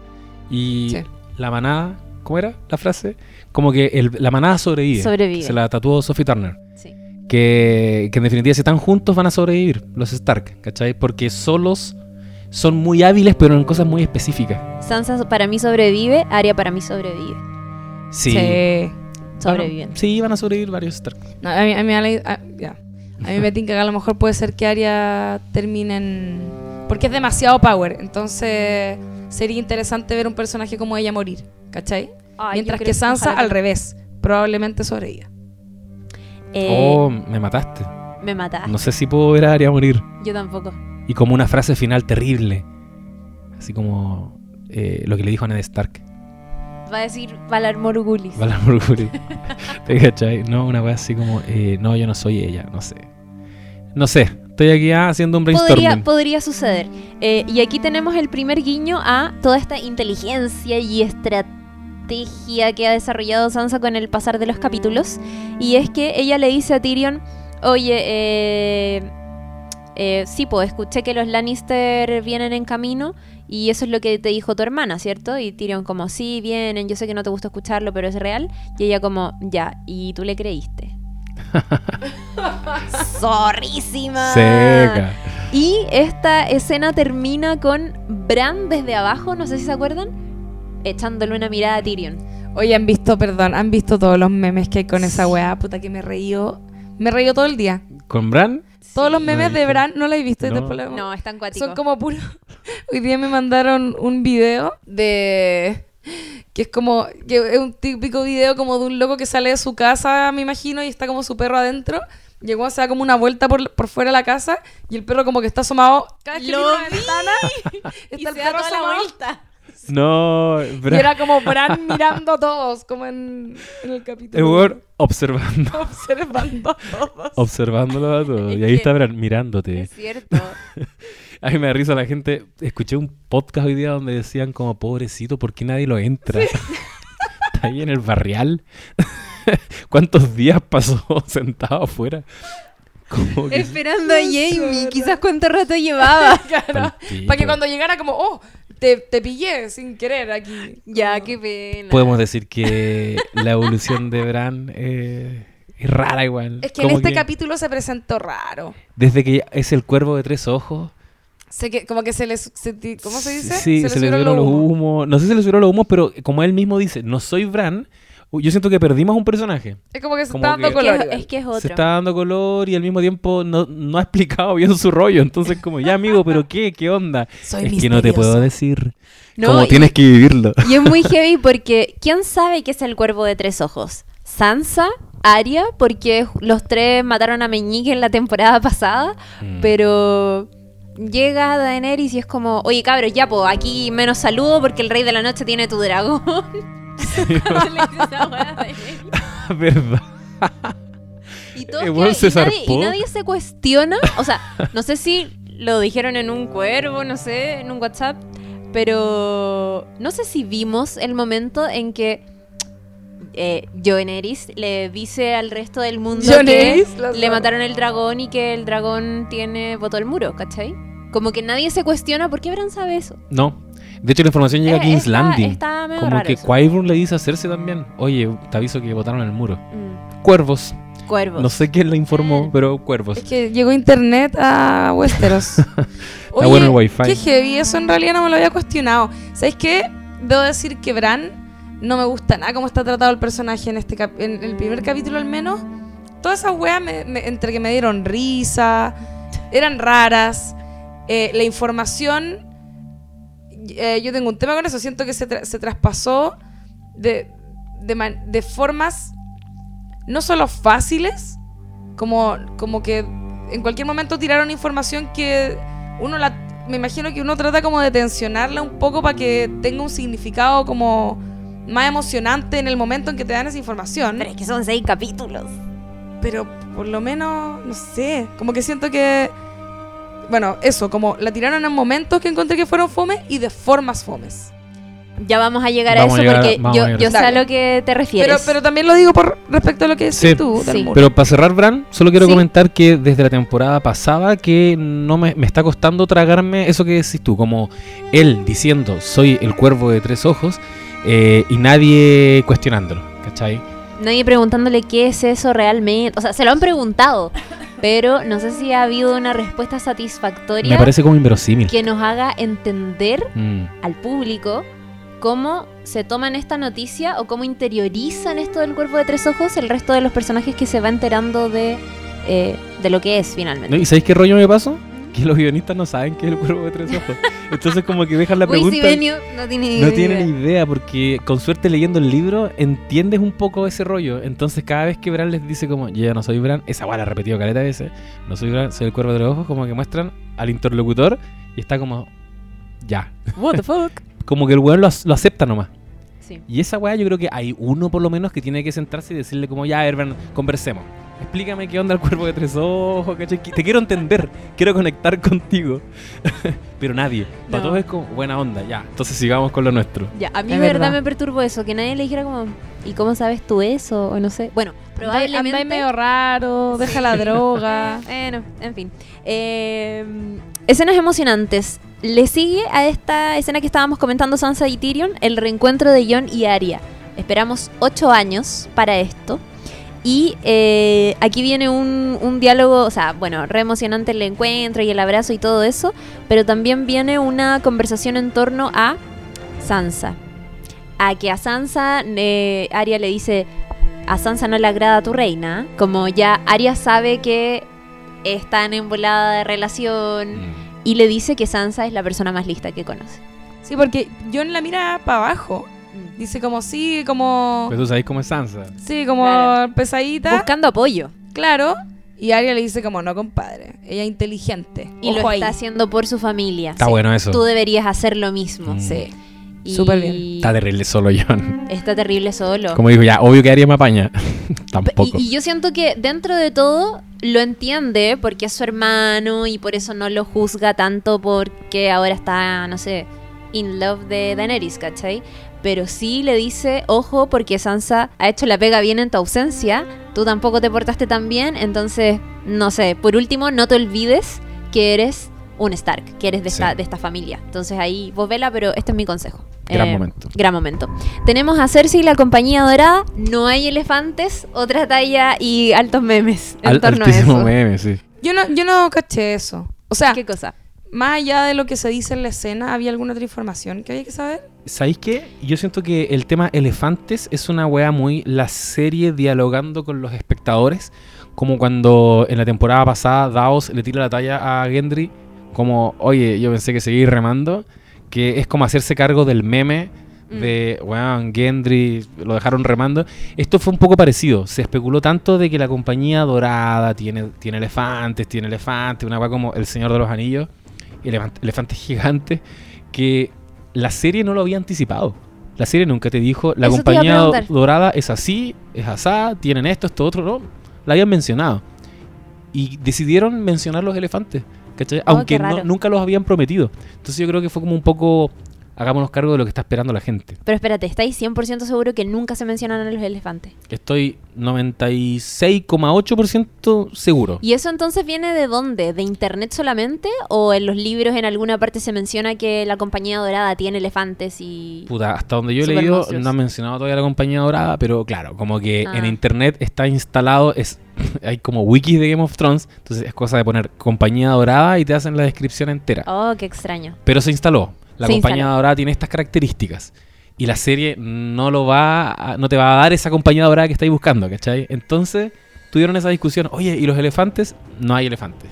Y Sí. la manada, ¿cómo era la frase? Como que el- la manada sobrevive. Sobrevive. Se la tatuó Sophie Turner. Sí. Que, que en definitiva, si están juntos, van a sobrevivir los Stark, ¿cachai? Porque solos son muy hábiles, pero en cosas muy específicas. Sansa para mí sobrevive, Arya para mí sobrevive. Sí. Sí. Sobreviven. Sí, van a sobrevivir varios Stark. No, a mí, a mí, a a- ya. A mí me tinca que a lo mejor puede ser que Arya termine en... Porque es demasiado power, entonces sería interesante ver un personaje como ella morir, ¿cachai? Ay, Mientras que Sansa al revés, probablemente sobreviva. Eh, Oh, me mataste. Me mataste. No sé si puedo ver a Arya morir. Yo tampoco. Y como una frase final terrible. Así como eh, lo que le dijo a Ned Stark. Va a decir Valar Morgulis. Valar Morghulis. ¿Te cachai? No, una wea así como, eh, no, yo no soy ella, no sé. No sé, estoy aquí ah, haciendo un brainstorming. podría suceder. Eh, y aquí tenemos el primer guiño a toda esta inteligencia y estrategia que ha desarrollado Sansa con el pasar de los capítulos. Y es que ella le dice a Tyrion, oye, eh, eh, sí, pues escuché que los Lannister vienen en camino y eso es lo que te dijo tu hermana, ¿cierto? Y Tyrion como, sí, vienen, yo sé que no te gusta escucharlo, pero es real. Y ella como, ya, y tú le creíste. Zorrísima. Seca. Y esta escena termina con Bran desde abajo, no sé si se acuerdan, echándole una mirada a Tyrion. Oye, han visto, perdón, han visto todos los memes que hay con esa weá, puta que me reío. Me reío todo el día. ¿Con Bran? Todos los memes de. Bran, ¿no lo he visto? No. No, es tan cuático. Son como puro. Hoy día me mandaron un video de. Que es como. Que es un típico video como de un loco que sale de su casa, me imagino, y está como su perro adentro. Llegó a hacer como una vuelta por, por fuera de la casa y el perro como que está asomado. Cada vez que la vi. ventana, y está el se da perro toda la vuelta. No, Y Bran. era como Bran mirando a todos, como en, en el El capítulo. weón observando, Observando a todos. observándolo a todo. Es Y ahí está Bran mirándote. Es cierto. A mí me da risa la gente. Escuché un podcast hoy día donde decían como pobrecito, ¿por qué nadie lo entra? Está ahí en el barrial. ¿Cuántos días pasó sentado afuera? Como que Esperando a Jamie, quizás cuánto rato llevaba. Para que cuando llegara como, oh, te, te pillé sin querer aquí. ya, qué pena. podemos decir que la evolución de Bran eh, es rara igual. Es que en este capítulo se presentó raro. Desde que es el cuervo de tres ojos. Sé que, como que se les... se ¿Cómo se dice? Sí, se, le subieron subieron los humos. humos. No sé si se le subieron los humos, pero como él mismo dice, no soy Bran. Yo siento que perdimos un personaje. Es como que se Como está dando que- color. es, es que es Se otro. está dando color y al mismo tiempo no, no ha explicado bien su rollo. Entonces, como, ya amigo, pero ¿qué? ¿Qué onda? Soy es que no te puedo decir. No, como y- tienes que vivirlo. Y es muy heavy porque ¿quién sabe qué es el cuervo de tres ojos? Sansa, Arya, porque los tres mataron a Meñique en la temporada pasada, Mm. pero llega Daenerys y es como, oye cabros, ya pues aquí menos saludo porque el rey de la noche tiene tu dragón. ¿Verdad? Y, todos quedan- y nadie, y nadie se cuestiona. O sea, no sé si lo dijeron en un cuervo, no sé, en un WhatsApp. Pero no sé si vimos el momento en que eh, le dice al resto del mundo que le mataron el dragón y que el dragón tiene botó el muro, ¿cachai? Como que nadie se cuestiona por qué Bran sabe eso. No. De hecho, la información llega a Eh, King's está- Landing. está medio como raro que eso. Le dice a Cersei también. Oye, te aviso que botaron el muro. Mm, Cuervos. Cuervos. No sé quién le informó, Mm. pero cuervos. Es que llegó internet a Westeros. Está bueno el wifi. qué heavy, eso en realidad no me lo había cuestionado. ¿Sabes qué? Debo decir que Bran no me gusta nada cómo está tratado el personaje en este cap- en el primer capítulo al menos. Todas esas weas me- me- entre que me dieron risa, eran raras. Eh, la información, eh, yo tengo un tema con eso, siento que se, tra- se traspasó de, de, de formas no solo fáciles, como, como que en cualquier momento tiraron información que uno la me imagino que uno trata como de tensionarla un poco para que tenga un significado como más emocionante en el momento en que te dan esa información Pero es que son seis capítulos. pero por lo menos no sé como que siento que bueno eso como la tiraron en momentos que encontré que fueron fomes y de formas fomes Ya vamos a llegar Vamos a a eso llegar porque yo, sé a lo que te refieres. pero pero también lo digo por respecto a lo que decís Sí. tú del Sí. muro. Pero para cerrar, Bran, solo quiero Sí. comentar que desde la temporada pasada que no me, me está costando tragarme eso que decís tú, como él diciendo soy el cuervo de tres ojos eh, y nadie cuestionándolo, ¿cachai? Nadie preguntándole qué es eso realmente. O sea, se lo han preguntado, pero no sé si ha habido una respuesta satisfactoria Me parece como inverosímil. que nos haga entender Mm. al público cómo se toman esta noticia o cómo interiorizan esto del cuerpo de tres ojos el resto de los personajes que se va enterando de, eh, de lo que es finalmente. ¿Y sabéis qué rollo me pasó? Que los guionistas no saben qué es el cuervo de tres ojos. Entonces como que dejan la pregunta... No tiene ni No idea. tienen ni idea, porque con suerte leyendo el libro entiendes un poco ese rollo. Entonces cada vez que Bran les dice como, yo ya no soy Bran, esa guay la ha repetido caleta veces, no soy Bran, soy el cuervo de los ojos, como que muestran al interlocutor y está como, ya. What the fuck. Como que el weón lo, ac- lo acepta nomás. Sí. Y esa weá yo creo que hay uno por lo menos que tiene que sentarse y decirle como, ya, a ver, Bran, conversemos. Explícame qué onda el cuervo de tres ojos, ¿cachai? Te quiero entender, quiero conectar contigo. Pero nadie. Para todos es como, buena onda, ya. Entonces sigamos con lo nuestro. Ya, a mí Es de verdad verdad. me perturbó eso, que nadie le dijera como, ¿y cómo sabes tú eso? O no sé. Bueno, probablemente... Andáis medio raro, deja la droga. Bueno, en fin. Eh, escenas emocionantes. Le sigue a esta escena que estábamos comentando Sansa y Tyrion, el reencuentro de Jon y Arya. Esperamos ocho años para esto. Y eh, aquí viene un, un diálogo, o sea, bueno, re emocionante el encuentro y el abrazo y todo eso, pero también viene una conversación en torno a Sansa. A que a Sansa, eh, Arya le dice, a Sansa no le agrada tu reina, como ya Arya sabe que están en volada de relación Mm. y le dice que Sansa es la persona más lista que conoce. Sí, porque John la mira para abajo. Dice como sí, como... Pues tú sabes cómo es Sansa. Sí, como Claro. pesadita. Buscando apoyo. Claro. Y Arya le dice como, no, compadre. Ella es inteligente. Y Ojo lo ahí. está haciendo por su familia. Está Sí. bueno eso. Tú deberías hacer lo mismo. Mm. Sí. Y Súper bien. Está terrible solo John. Está terrible solo. Como digo, ya, obvio que Aria me apaña. Tampoco. Y, y yo siento que dentro de todo lo entiende porque es su hermano y por eso no lo juzga tanto porque ahora está, no sé, in love de Daenerys, ¿cachai? Pero sí le dice, ojo, porque Sansa ha hecho la pega bien en tu ausencia, tú tampoco te portaste tan bien, entonces, no sé, por último, no te olvides que eres un Stark, que eres de, esta, de esta familia. Entonces ahí, vos vela, pero este es mi consejo. Gran Eh, momento. Gran momento. Tenemos a Cersei y la compañía dorada. No hay elefantes, otra talla y altos memes en Al- torno a altísimo eso. meme, sí. Yo no, yo no caché eso. O sea, ¿Qué cosa? Más allá de lo que se dice en la escena, ¿había alguna otra información que había que saber? ¿Sabéis qué? Yo siento que el tema elefantes es una wea muy la serie dialogando con los espectadores. Como cuando en la temporada pasada Davos le tira la talla a Gendry. Como, oye, yo pensé que seguí remando. Que es como hacerse cargo del meme Mm. de, weón, Gendry lo dejaron remando. Esto fue un poco parecido. Se especuló tanto de que la compañía dorada tiene, tiene elefantes, tiene elefantes, una wea como El Señor de los Anillos, elefantes gigantes, que la serie no lo había anticipado. La serie nunca te dijo, la Eso compañía dorada es así, es asá, tienen esto, esto, otro, no. La habían mencionado. Y decidieron mencionar los elefantes, ¿cachai? Oh, Aunque no- nunca los habían prometido. Entonces yo creo que fue como un poco, hagámonos cargo de lo que está esperando la gente. Pero espérate, ¿estáis 100% seguro que nunca se mencionan a los elefantes? Estoy 96,8% seguro. ¿Y eso entonces viene de dónde? ¿De internet solamente? ¿O en los libros en alguna parte se menciona que la compañía dorada tiene elefantes y... Puta, hasta donde yo he leído, monstruos. no han mencionado todavía la compañía dorada, pero claro, como que Ah. en internet está instalado, es hay como wikis de Game of Thrones, entonces es cosa de poner compañía dorada y te hacen la descripción entera. Oh, qué extraño. Pero se instaló. La Se compañía instaló. dorada tiene estas características. Y la serie no lo va a- no te va a dar esa compañía dorada que estáis buscando, ¿cachai? Entonces tuvieron esa discusión, oye, ¿y los elefantes? No hay elefantes.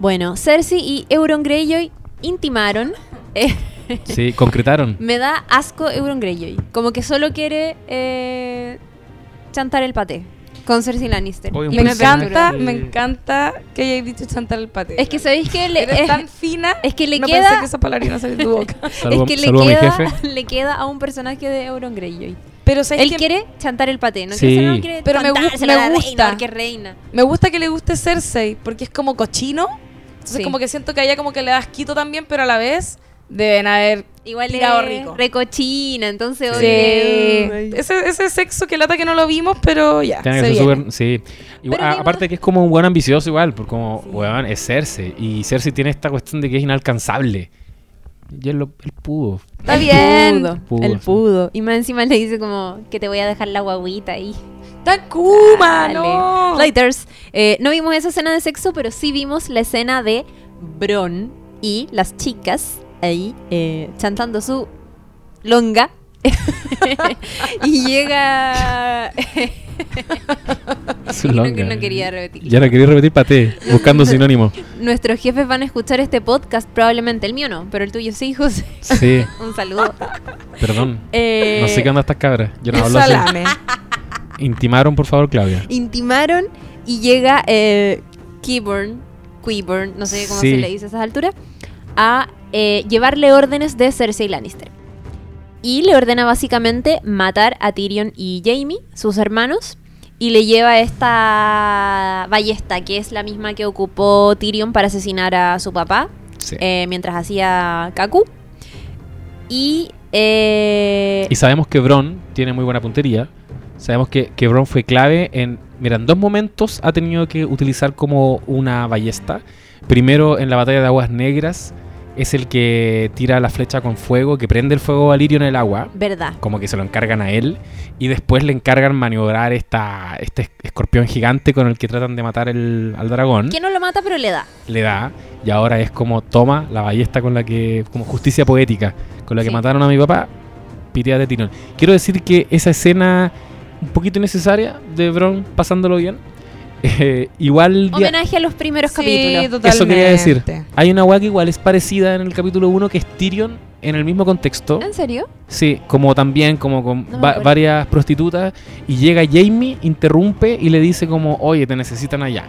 Bueno, Cersei y Euron Greyjoy intimaron. Eh, Sí, concretaron. me da asco Euron Greyjoy. Como que solo quiere eh, chantar el paté con Cersei Lannister. Y Me encanta, me encanta que hayáis dicho chantar el paté. Es que sabéis que le, Eres es, tan fina. es que le no pensé queda que esa palabra iba a salir de tu boca. Es que le queda, le queda a un personaje de Euron Greyjoy. Pero ¿sabes Él quiere chantar el paté, no Sí. quiere, Pero me gu- me gusta. reina es reina. Me gusta que le guste Cersei porque es como cochino. Entonces Sí. como que siento que a ella como que le das quito también, pero a la vez deben haber... Igual Tirado es rico. recochina, entonces Sí. oye, Ese, ese sexo que lata que no lo vimos, pero ya. Tiene se que ser. Sí. Igual- a- aparte que es como un buen ambicioso, igual, porque como, weón, es Cersei. Y Cersei tiene esta cuestión de que es inalcanzable. Y él, lo, él pudo. Está bien. Pudo, sí. pudo. Y más encima le dice como que te voy a dejar la guaguita ahí. Takuma, Dale. no. Lighters. Eh, no vimos esa escena de sexo, pero sí vimos la escena de Bron y las chicas ahí eh, chantando su longa y llega... No, longa. no quería repetir. Ya la quería repetir para ti, buscando sinónimo. Nuestros jefes van a escuchar este podcast, probablemente el mío no, pero el tuyo sí, José. Sí, Un saludo. perdón. Eh, No sé qué onda estas cabras. Yo no hablo así. Salame. Intimaron, por favor, Claudia. Intimaron y llega eh, Qyburn, Qyburn, no sé cómo Sí. se le dice a esas alturas, a eh, llevarle órdenes de Cersei Lannister. Y le ordena básicamente matar a Tyrion y Jaime, sus hermanos, y le lleva esta ballesta, que es la misma que ocupó Tyrion para asesinar a su papá, Sí. eh, mientras hacía Kaku. Y... eh, Y sabemos que Bron tiene muy buena puntería. Sabemos que, que Bron fue clave en. Mira, en dos momentos ha tenido que utilizar como una ballesta. Primero en la batalla de Aguas Negras es el que tira la flecha con fuego, que prende el fuego Valirio en el agua. verdad. Como que se lo encargan a él. Y después le encargan maniobrar esta, este escorpión gigante con el que tratan de matar el, al dragón. Que no lo mata, pero le da. Le da. Y ahora es como toma la ballesta con la que. como justicia poética. Con la que Sí. mataron a mi papá. Pitea de Tirón. Quiero decir que esa escena un poquito innecesaria de Bron pasándolo bien. Eh, igual Homenaje a los primeros capítulos. totalmente. eso quería decir. Hay una weá que igual es parecida en el capítulo 1 que es Tyrion en el mismo contexto. ¿En serio? Sí, como también como con No va- varias prostitutas y llega Jamie, interrumpe y le dice como, "Oye, te necesitan allá."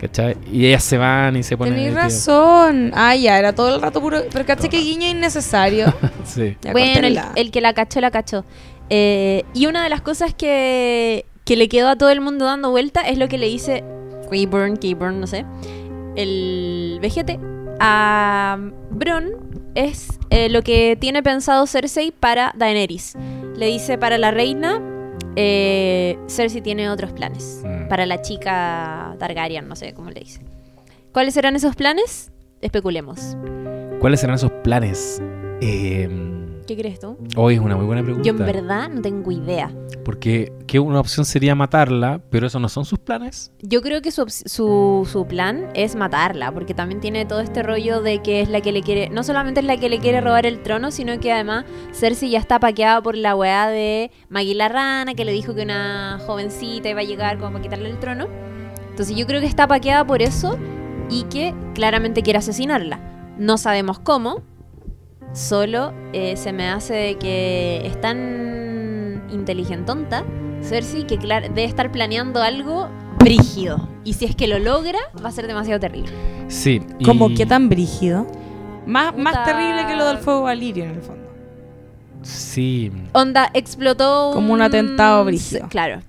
¿Cachai? Y ellas se van y se ponen Tenés razón. Ah, ya, era todo el rato puro. Pero caché que guiño innecesario. Sí. Ya, bueno, el que la cachó, la cachó. Eh, y una de las cosas que, que le quedó a todo el mundo dando vuelta es lo que le dice Qyburn, Qyburn, no sé, el vejete a Bron es eh, lo que tiene pensado Cersei para Daenerys. Le dice para la reina, eh, Cersei tiene otros planes. Mm. Para la chica Targaryen, no sé cómo le dice. ¿Cuáles serán esos planes? Especulemos. ¿Cuáles serán esos planes? Eh, ¿Qué crees tú? hoy es una muy buena pregunta. Yo en verdad no tengo idea. Porque que una opción sería matarla, pero esos no son sus planes. Yo creo que su, su, su plan es matarla, porque también tiene todo este rollo de que es la que le quiere, no solamente es la que le quiere robar el trono, sino que además Cersei ya está paqueada por la weá de Maggie la Rana, que le dijo que una jovencita iba a llegar como para quitarle el trono. Entonces yo creo que está paqueada por eso y que claramente quiere asesinarla. No sabemos cómo, solo eh, se me hace de que es tan inteligentonta Cersei que debe estar planeando algo brígido. Y si es que lo logra, va a ser demasiado terrible. Sí. y- Como que tan brígido. Más, más terrible que lo del fuego valirio en el fondo. Sí, Onda, explotó Como un atentado brígido. Claro.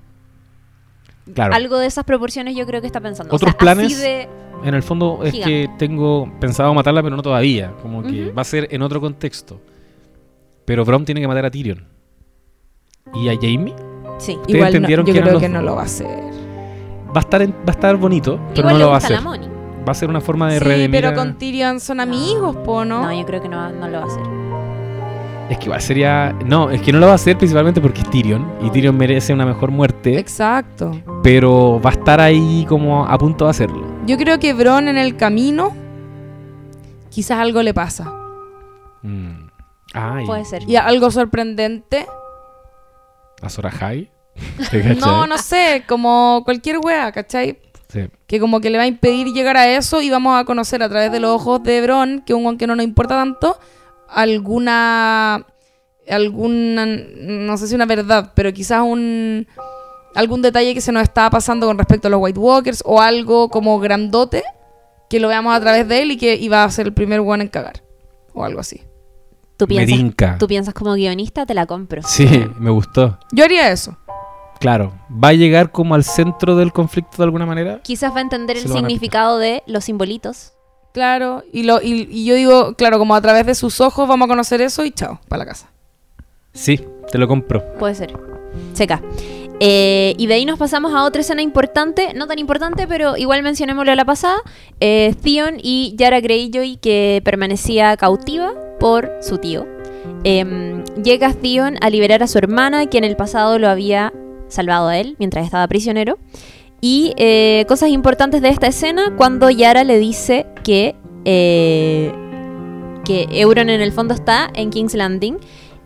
claro. Algo de esas proporciones yo creo que está pensando. O Otros sea, planes así de- En el fondo es Gigante. que tengo pensado matarla, pero no todavía. Como que va a ser en otro contexto. Pero Bron tiene que matar a Tyrion. ¿Y a Jamie? Sí. Igual no- entendieron yo que eran creo los que no lo va a hacer. Va a estar, en- va a estar bonito, pero Igual no le lo va a hacer. la Moni. Va a ser una forma de Sí, redimir. pero con Tyrion son amigos, po, ¿no? ¿No? yo creo que no, no lo va a hacer. Es que igual sería. No, es que no lo va a hacer principalmente porque es Tyrion. Y Tyrion merece una mejor muerte. Exacto. Pero va a estar ahí como a punto de hacerlo. Yo creo que Bron en el camino quizás algo le pasa. Mm. Ay, Puede ser. Y algo sorprendente. a Sora High. ¿Te cachai? No, no sé, como cualquier wea, ¿cachai? Sí. Que como que le va a impedir llegar a eso y vamos a conocer a través de los ojos de Bron, que un que no nos importa tanto, alguna alguna no sé si una verdad, pero quizás un algún detalle que se nos está pasando con respecto a los White Walkers o algo como grandote que lo veamos a través de él y que iba a ser el primer one en cagar o algo así. ¿Tú piensas, Merinca. tú piensas como guionista, te la compro. Sí, me gustó. Yo haría eso. Claro, va a llegar como al centro del conflicto de alguna manera. Quizás va a entender Se el significado de los simbolitos. Claro, y, lo, y, y yo digo, claro, como a través de sus ojos vamos a conocer eso y chao, para la casa. Sí, te lo compro. Puede ser. Seca. Eh, y de ahí nos pasamos a otra escena importante, no tan importante, pero igual mencionémoslo a la pasada. Eh, Theon y Yara Greyjoy, que permanecía cautiva por su tío. Em, llega Theon a liberar a su hermana, que en el pasado lo había salvado a él mientras estaba prisionero. Y eh, cosas importantes de esta escena, cuando Yara le dice que, eh, que Euron en el fondo está en King's Landing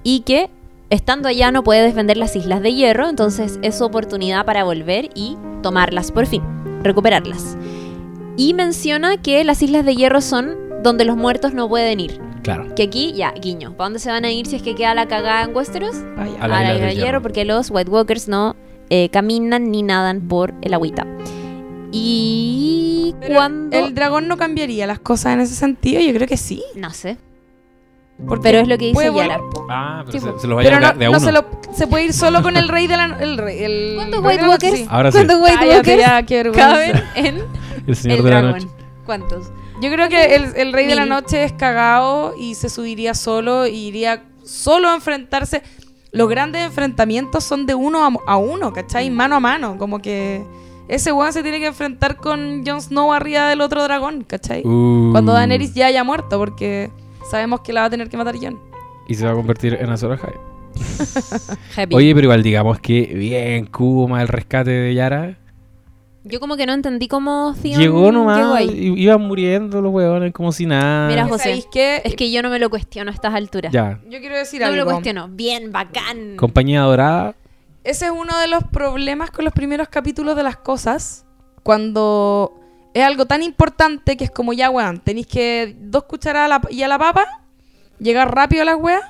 y que estando allá no puede defender las Islas de Hierro, entonces es su oportunidad para volver y tomarlas por fin, recuperarlas. Y menciona que las Islas de Hierro son donde los muertos no pueden ir. Claro. Que aquí, ya, guiño. ¿Para dónde se van a ir si es que queda la cagada en Westeros? Vaya. A la a la isla de de hierro, hierro. porque los White Walkers no eh, caminan ni nadan por el agüita. Y Pero cuando... El dragón no cambiaría las cosas en ese sentido, yo creo que sí. No sé. Porque Pero es lo que dice Yara. Ah, pero Sí, se, se los vaya Pero a no, de a no uno. se, lo, se puede ir solo con el rey de la el ¿Cuántos White de Walkers? sí. Ahora sí, ¿Cuántos White Cállate Walkers ya, qué vergüenza. caben en el señor el de la dragón? noche. ¿Cuántos? Yo creo que el, el rey de la noche es cagado y se subiría solo y iría solo a enfrentarse. Los grandes enfrentamientos son de uno a, a uno, ¿cachai? Mano a mano. Como que ese weón se tiene que enfrentar con Jon Snow arriba del otro dragón, ¿cachai? Uh, Cuando Daenerys ya haya muerto, porque sabemos que la va a tener que matar Jon. Y se va a convertir en Azor Ahai. Oye, pero igual digamos que bien, Kuma, el rescate de Yara. Yo como que no entendí cómo Theon llegó nomás, llegó ahí. i- iban muriendo los huevones como si nada. Mira, ¿Y José, ¿Sabéis qué? Es que yo no me lo cuestiono a estas alturas. Ya, Yo quiero decir No me lo algo. cuestiono. Bien, bacán. compañía dorada. Ese es uno de los problemas con los primeros capítulos de las cosas. Cuando es algo tan importante que es como ya, weón, tenéis que dos cucharadas a la- y a la papa, llegar rápido a las weas,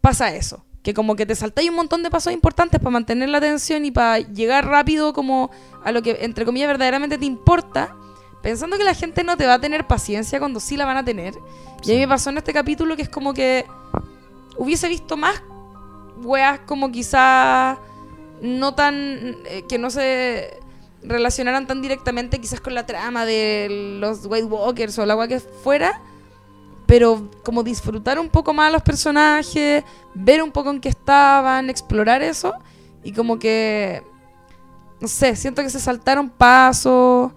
pasa eso. Que como que te saltáis un montón de pasos importantes para mantener la atención y para llegar rápido como a lo que, entre comillas, verdaderamente te importa, pensando que la gente no te va a tener paciencia cuando sí la van a tener. Y a mí me pasó en este capítulo que es como que hubiese visto más weas como quizás no tan eh, que no se relacionaran tan directamente quizás con la trama de los White Walkers o la wea que fuera pero como disfrutar un poco más a los personajes ver un poco en qué estaban explorar eso y como que no sé siento que se saltaron pasos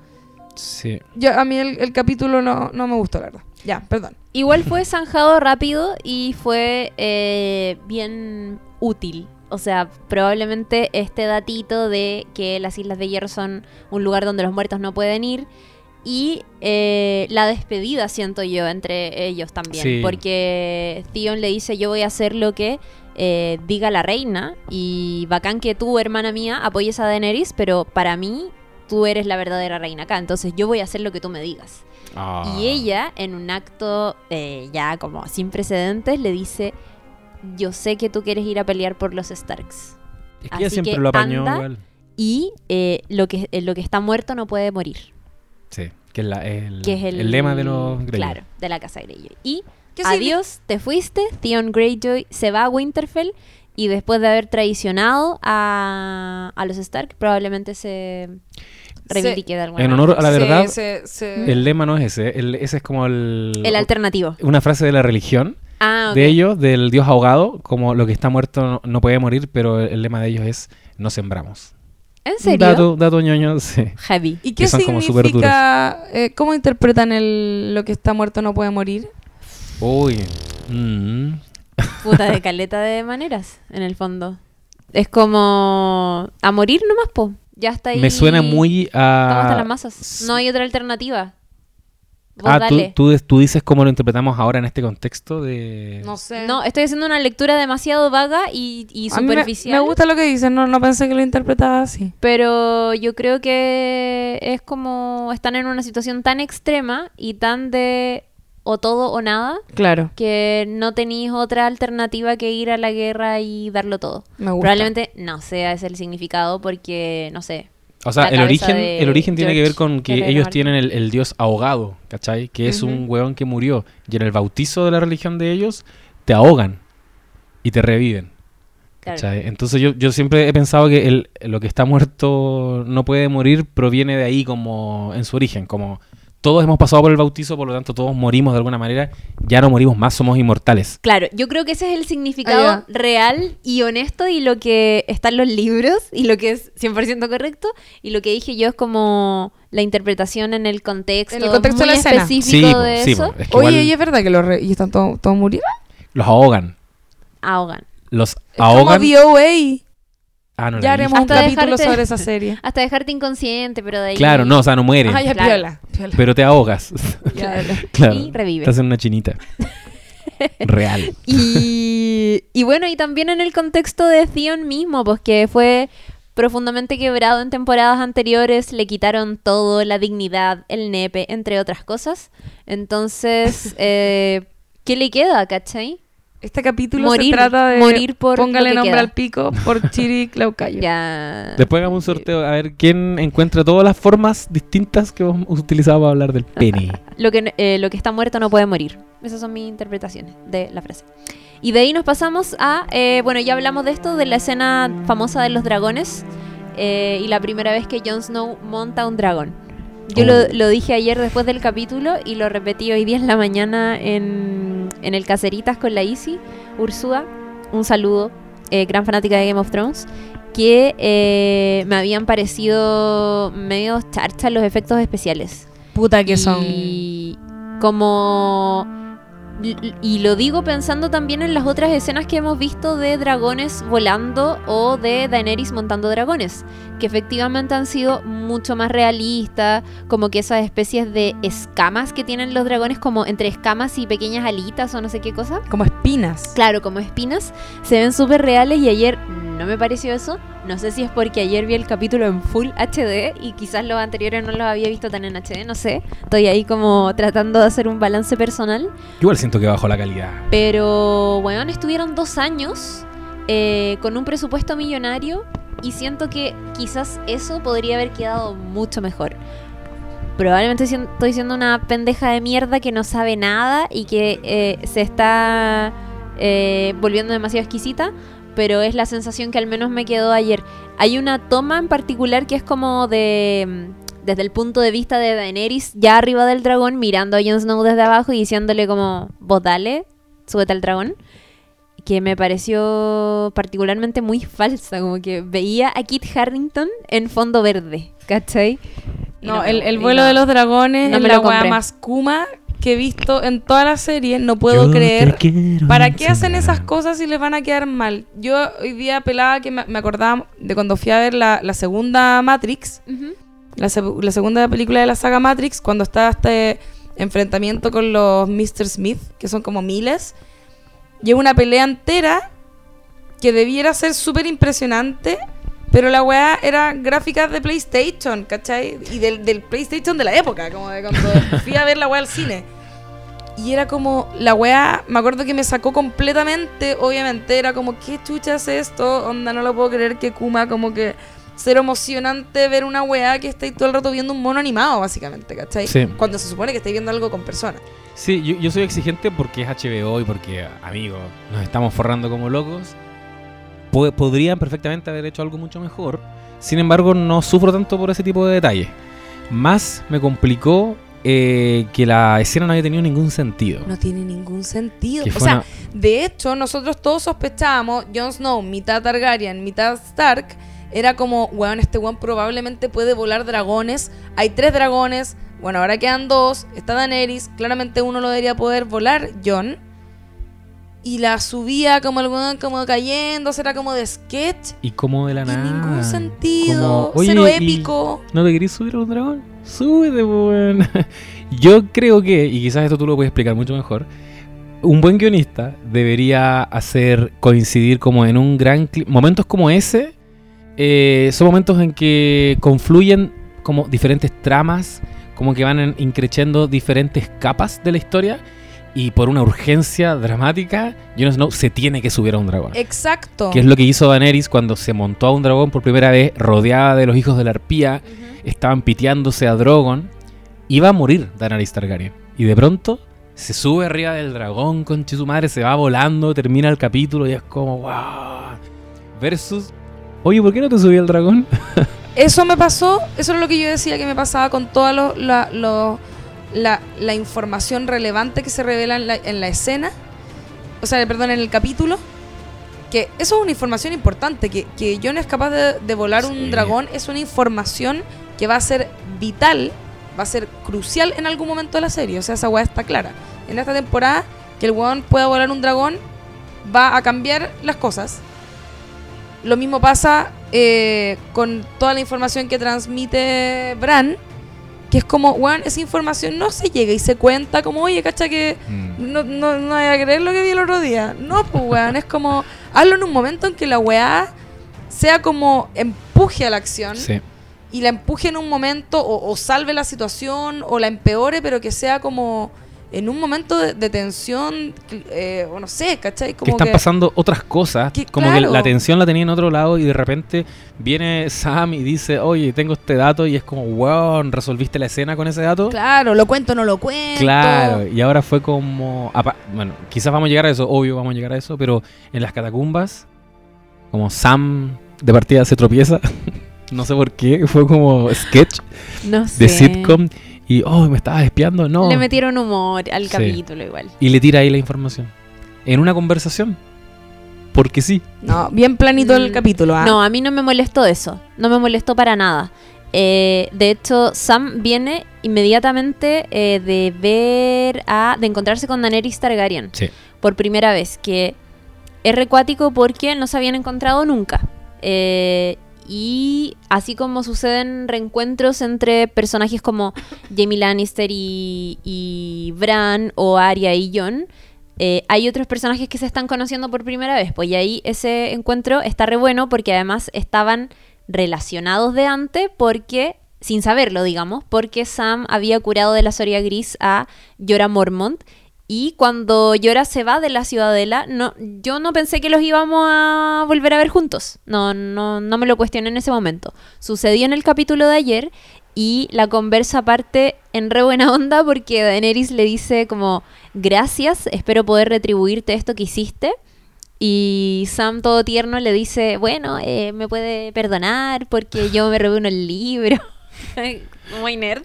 Sí. yo a mí el, el capítulo no, no me gustó la verdad ya perdón Igual fue zanjado rápido y fue eh, bien útil. O sea, probablemente este datito de que las Islas de Hierro son un lugar donde los muertos no pueden ir y eh, la despedida, siento yo, entre ellos también. Sí. Porque Theon le dice, yo voy a hacer lo que eh, diga la reina y bacán que tú, hermana mía, apoyes a Daenerys, pero para mí tú eres la verdadera reina acá, entonces yo voy a hacer lo que tú me digas. Ah. Y ella, en un acto eh, ya como sin precedentes, le dice, yo sé que tú quieres ir a pelear por los Starks. Es que ella así siempre que lo apañó anda. igual. Y eh, lo, que, eh, lo que está muerto no puede morir. Sí, que es la- el, Que es el, el lema de los Greyjoy. Claro, de la casa Greyjoy. Y ¿Qué adiós, te fuiste. Theon Greyjoy se va a Winterfell y después de haber traicionado a, a los Stark, probablemente se reivindique de alguna En manera. honor a la verdad, el lema no es ese. el- ese es como el, El alternativo. una frase de la religión Ah, de ellos, del dios ahogado, como lo que está muerto no, no puede morir, pero el, el lema de ellos es no sembramos. ¿En serio? Dato, dato ñoño, sí. Heavy. ¿Y qué significa, eh, cómo interpretan el lo que está muerto no puede morir? Uy. mm. Puta de caleta de maneras, en el fondo. Es como a morir nomás, po. Ya está ahí. Me suena muy Estamos hasta a... las masas. No hay otra alternativa. Vos Ah, tú, dale. tú, tú dices cómo lo interpretamos ahora en este contexto de... No sé. No, estoy haciendo una lectura demasiado vaga y, y A mí me- superficial. Me, gusta lo que dicen, no, no pensé que lo interpretaba así. Pero yo creo que es como están en una situación tan extrema y tan de o todo o nada Claro, que no tenéis otra alternativa que ir a la guerra y darlo todo. me gusta. Probablemente no sea ese el significado porque, no sé, O sea, el origen, el origen tiene que ver con que ellos Martin. tienen el, el dios ahogado, ¿cachai? Que es un hueón que murió. Y en el bautizo de la religión de ellos, te ahogan y te reviven. claro. ¿cachai? Entonces yo, yo siempre he pensado que el, lo que está muerto no puede morir proviene de ahí como en su origen, como todos hemos pasado por el bautizo, por lo tanto todos morimos de alguna manera, ya no morimos más, somos inmortales. Claro, yo creo que ese es el significado Ah, real y honesto y lo que está en los libros y lo que es 100% correcto y lo que dije yo es como la interpretación en el contexto, En el contexto de muy la escena. específico po, de sí, eso, po, es que Oye, igual ¿y es verdad que los re- y están todos todos murieron? los ahogan. ahogan. Los Es como ahogan. Ah, no Ya haremos un Hasta capítulo dejarte- sobre esa serie. Hasta dejarte inconsciente, pero de ahí... Claro, no, o sea, no mueren, Ah, ya, Claro. piola, piola. pero te ahogas. Dale. claro. Y revive. Estás en una chinita. Real. Y Y, y bueno, y también en el contexto de Theon mismo, pues que fue profundamente quebrado en temporadas anteriores, le quitaron todo, la dignidad, el nepe, entre otras cosas. Entonces, eh, ¿qué le queda, cachai? Este capítulo Morir, se trata de morir por póngale nombre queda. al pico por Chiri Claucayo. Ya. Después hagamos un sorteo a ver quién encuentra todas las formas distintas que hemos utilizado para hablar del pene. Lo que, eh, lo que está muerto no puede morir. Esas son mis interpretaciones de la frase. Y de ahí nos pasamos a, eh, bueno, ya hablamos de esto, de la escena famosa de los dragones eh, y la primera vez que Jon Snow monta un dragón. Yo lo, Oh. lo dije ayer después del capítulo y lo repetí hoy día en la mañana en, en el Caceritas con la Easy, Ursúa, un saludo, eh, gran fanática de Game of Thrones, que eh, me habían parecido medio charcha los efectos especiales. Puta que son. Y como... y- lo digo pensando también en las otras escenas que hemos visto de dragones volando o de Daenerys montando dragones, que efectivamente han sido mucho más realistas, como que esas especies de escamas que tienen los dragones, como entre escamas y pequeñas alitas o no sé qué cosa. Como espinas. Claro, como espinas, se ven súper reales y ayer no me pareció eso. No sé si es porque ayer vi el capítulo en full HD y quizás los anteriores no los había visto tan en HD, no sé. Estoy ahí como tratando de hacer un balance personal. Igual siento que bajó la calidad. Pero, bueno, estuvieron dos años eh, con un presupuesto millonario y siento que quizás eso podría haber quedado mucho mejor. Probablemente estoy siendo una pendeja de mierda que no sabe nada y que eh, se está eh, volviendo demasiado exquisita, pero es la sensación que al menos me quedó ayer. Hay una toma en particular que es como de... mm, Desde el punto de vista de Daenerys, ya arriba del dragón, mirando a Jon Snow desde abajo y diciéndole como, vos dale, súbete al dragón. Que me pareció particularmente muy falsa, como que veía a Kit Harrington en fondo verde, ¿cachai? No, el, vuelo no. de los dragones No es la weá más kuma que he visto en toda la serie. No puedo Yo creer. ¿Para qué hacen esas cosas si les van a quedar mal? Yo hoy día pelaba que me, me acordaba de cuando fui a ver la, la segunda Matrix, la, se- la segunda película de la saga Matrix, cuando estaba este enfrentamiento con los Mr. Smith, que son como miles. Y es una pelea entera que debiera ser súper impresionante, pero la weá era gráficas de PlayStation, ¿cachai? Y del, del PlayStation de la época, como de cuando fui a ver la weá al cine. Y era como, la weá, me acuerdo que me sacó completamente, obviamente, era como, ¿qué chucha es esto? Onda, no lo puedo creer que Kuma, como que cero emocionante ver una weá que estáis todo el rato viendo un mono animado, básicamente, ¿cachai? Sí. Cuando se supone que estáis viendo algo con personas. Sí, yo, yo soy exigente porque es HBO y porque, amigo, nos estamos forrando como locos. Po- podrían perfectamente haber hecho algo mucho mejor. Sin embargo, no sufro tanto por ese tipo de detalles. Más me complicó eh, que la escena no haya tenido ningún sentido. No tiene ningún sentido. Que O sea, una- De hecho, nosotros todos sospechábamos, Jon Snow, mitad Targaryen, mitad Stark, era como, weón, este weón probablemente puede volar dragones. Hay tres dragones, bueno, ahora quedan dos, está Daenerys, claramente uno lo debería poder volar, Jon. Y la subía como el weón como cayendo, era como de sketch. y como de la nada. ningún sentido, Como, cero "Oye, ¿y épico. ¿No te querés subir a un dragón? Súbete, weón. Yo creo que, y quizás esto tú lo puedes explicar mucho mejor, un buen guionista debería hacer coincidir como en un gran... Momentos como ese eh, son momentos en que confluyen como diferentes tramas, como que van en- increciendo diferentes capas de la historia y por una urgencia dramática, Jon Snow se tiene que subir a un dragón. Exacto. Que es lo que hizo Daenerys cuando se montó a un dragón por primera vez, rodeada de los hijos de la arpía, estaban piteándose a Drogon. Iba a morir Daenerys Targaryen. Y de pronto se sube arriba del dragón, con su madre, se va volando, termina el capítulo y es como, wow. Versus, oye, ¿por qué no te subí al dragón? Eso me pasó, eso es lo que yo decía que me pasaba con toda lo- la, información relevante que se revela en la, en la escena, o sea, perdón, en el capítulo, que eso es una información importante, que, que Jon es capaz de, de volar Sí. un dragón, es una información que va a ser vital, va a ser crucial en algún momento de la serie, o sea, esa weá está clara. En esta temporada, que el weón pueda volar un dragón va a cambiar las cosas. Lo mismo pasa eh, con toda la información que transmite Bran, que es como, weón, esa información no se llega y se cuenta como, oye, cacha que Mm. no, no, no voy a creer lo que vi el otro día. No, pues, weón, es como, hazlo en un momento en que la weá sea como empuje a la acción Sí. y la empuje en un momento o, o salve la situación o la empeore, pero que sea como en un momento de, de tensión, eh, o no sé, ¿cachai? que Como están pasando otras cosas, Que, como claro. que la atención la tenía en otro lado y de repente viene Sam y dice, oye, tengo este dato y es como, wow, ¿resolviste la escena con ese dato? Claro, lo cuento o no lo cuento. Claro, y ahora fue como, bueno, quizás vamos a llegar a eso, obvio vamos a llegar a eso, pero en las catacumbas, como Sam de partida se tropieza, no sé por qué, fue como sketch No sé. de sitcom y, oh, me estabas espiando, no. Le metieron humor al Sí. capítulo igual. Y le tira ahí la información. En una conversación. Porque sí. No, bien planito el Mm, capítulo. ¿ah? No, a mí no me molestó eso. No me molestó para nada. Eh, de hecho, Sam viene inmediatamente eh, de ver a. de encontrarse con Daenerys Targaryen Sí. por primera vez. Que es recuático porque no se habían encontrado nunca. Eh, y así como suceden reencuentros entre personajes como Jamie Lannister y, y Bran o Arya y Jon, eh, hay otros personajes que se están conociendo por primera vez. Pues y ahí ese encuentro está re bueno porque además estaban relacionados de antes porque, sin saberlo, digamos, porque Sam había curado de la Soria Gris a Jorah Mormont. Y cuando Jorah se va de la ciudadela, no, yo no pensé que los íbamos a volver a ver juntos. No, no, no me lo cuestioné en ese momento. Sucedió en el capítulo de ayer y la conversa parte en re buena onda porque Daenerys le dice como gracias, espero poder retribuirte esto que hiciste. Y Sam todo tierno le dice, bueno, eh, me puede perdonar porque yo me robé unos libros. Muy nerd.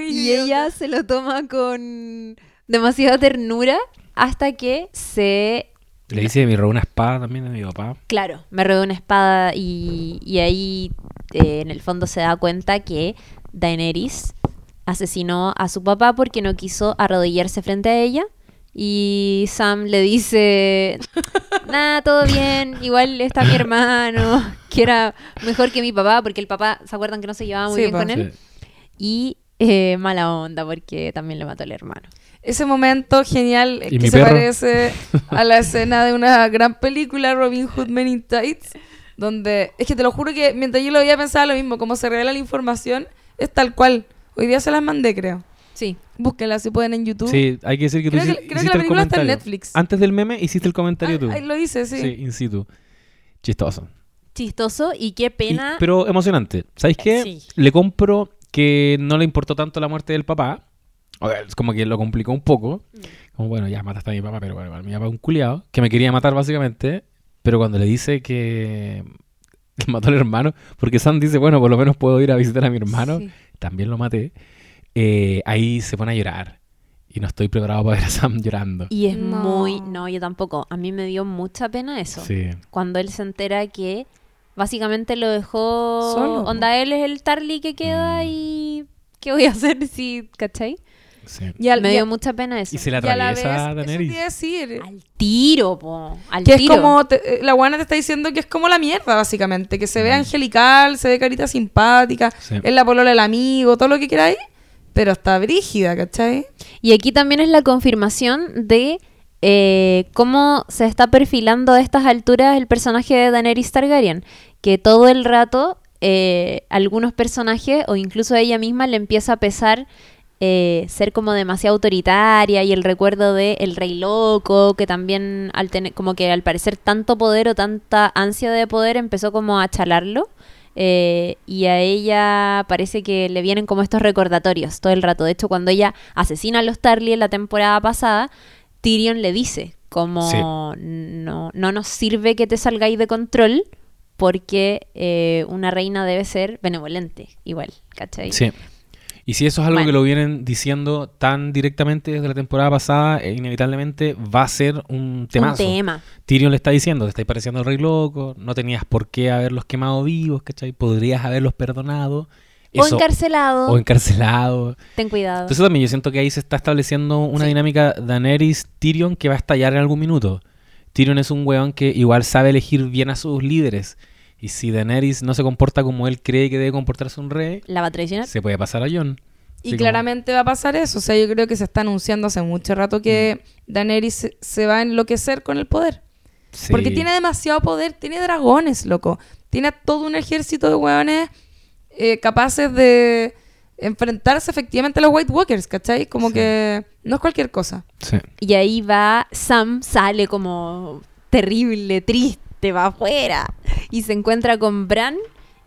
Y ella se lo toma con demasiada ternura hasta que se... Le dice, me robó una espada también a mi papá. Claro, me robé una espada y, y ahí eh, en el fondo se da cuenta que Daenerys asesinó a su papá porque no quiso arrodillarse frente a ella. Y Sam le dice, nada, todo bien, igual está mi hermano, que era mejor que mi papá, porque el papá, ¿se acuerdan que no se llevaba muy Sí, bien po. con él? Y eh, mala onda, porque también le mató al hermano. Ese momento genial ¿Y que se perro? parece a la escena de una gran película, Robin Hood Men in Tights, donde es que te lo juro que mientras yo lo había pensado lo mismo, como se revela la información, es tal cual. Hoy día se las mandé, creo. Sí. Búsquenla si pueden en YouTube. Sí, hay que decir que Creo tú que- creo que hiciste la el película está en comentario. Netflix. Antes del meme hiciste el comentario Ah, tú. ahí lo hice, sí. Sí, in situ. Chistoso. Chistoso y qué Y- pena. pero emocionante. ¿Sabéis qué? Sí. Le compro que no le importó tanto la muerte del papá. O sea, es como que lo complicó un poco. Mm. Como, bueno, ya mataste a mi papá, pero bueno, mi papá es un culiado. Que me quería matar básicamente. Pero cuando le dice que, que mató al hermano, porque Sam dice, bueno, por lo menos puedo ir a visitar a mi hermano, Sí. también lo maté. eh, ahí se pone a llorar. Y no estoy preparado para ver a Sam llorando. Y es No. muy... No, yo tampoco. A mí me dio mucha pena eso. Sí. Cuando él se entera que básicamente lo dejó... Solo. Onda, él es el Tarly que queda Mm. y... ¿Qué voy a hacer si... ¿Cachai? Sí. Y al- me dio mucha pena eso. Y se a la vez, atraviesa a eso Daenerys. decir. Al tiro, po. Al Que es tiro. como, te- eh, la guana te está diciendo que es como la mierda, básicamente. Que se ve angelical, se ve carita simpática, Sí. es la polola del amigo, todo lo que queráis. Pero está brígida, ¿cachai? Y aquí también es la confirmación de eh, cómo se está perfilando a estas alturas el personaje de Daenerys Targaryen. Que todo el rato eh, algunos personajes o incluso ella misma le empieza a pesar eh, ser como demasiado autoritaria y el recuerdo de el rey loco que también al tener como que al parecer tanto poder o tanta ansia de poder empezó como a chalarlo eh, y a ella parece que le vienen como estos recordatorios todo el rato. De hecho, cuando ella asesina a los Tarly en la temporada pasada, Tyrion le dice como Sí. no, no nos sirve que te salgáis de control porque eh, una reina debe ser benevolente, igual, ¿cachai? Sí. Y si eso es algo Bueno. que lo vienen diciendo tan directamente desde la temporada pasada, eh, inevitablemente va a ser un Un temazo. tema. Tyrion le está diciendo, te estáis pareciendo el rey loco, no tenías por qué haberlos quemado vivos, ¿cachai? Podrías haberlos perdonado. O encarcelado. o encarcelado. Ten cuidado. Entonces también yo siento que ahí se está estableciendo una Sí. dinámica Daenerys-Tyrion que va a estallar en algún minuto. Tyrion es un weón que igual sabe elegir bien a sus líderes. Y si Daenerys no se comporta como él cree que debe comportarse un rey, ¿La va a traicionar? se puede pasar a Jon. Y Sí, como- claramente va a pasar eso. O sea, yo creo que se está anunciando hace mucho rato que Mm. Daenerys se, se va a enloquecer con el poder. Sí. Porque tiene demasiado poder, tiene dragones, loco. Tiene todo un ejército de hueones eh, capaces de enfrentarse efectivamente a los White Walkers, ¿cachai? Como Sí. que no es cualquier cosa. Sí. Y ahí va, Sam sale como terrible, triste, va afuera. Y se encuentra con Bran.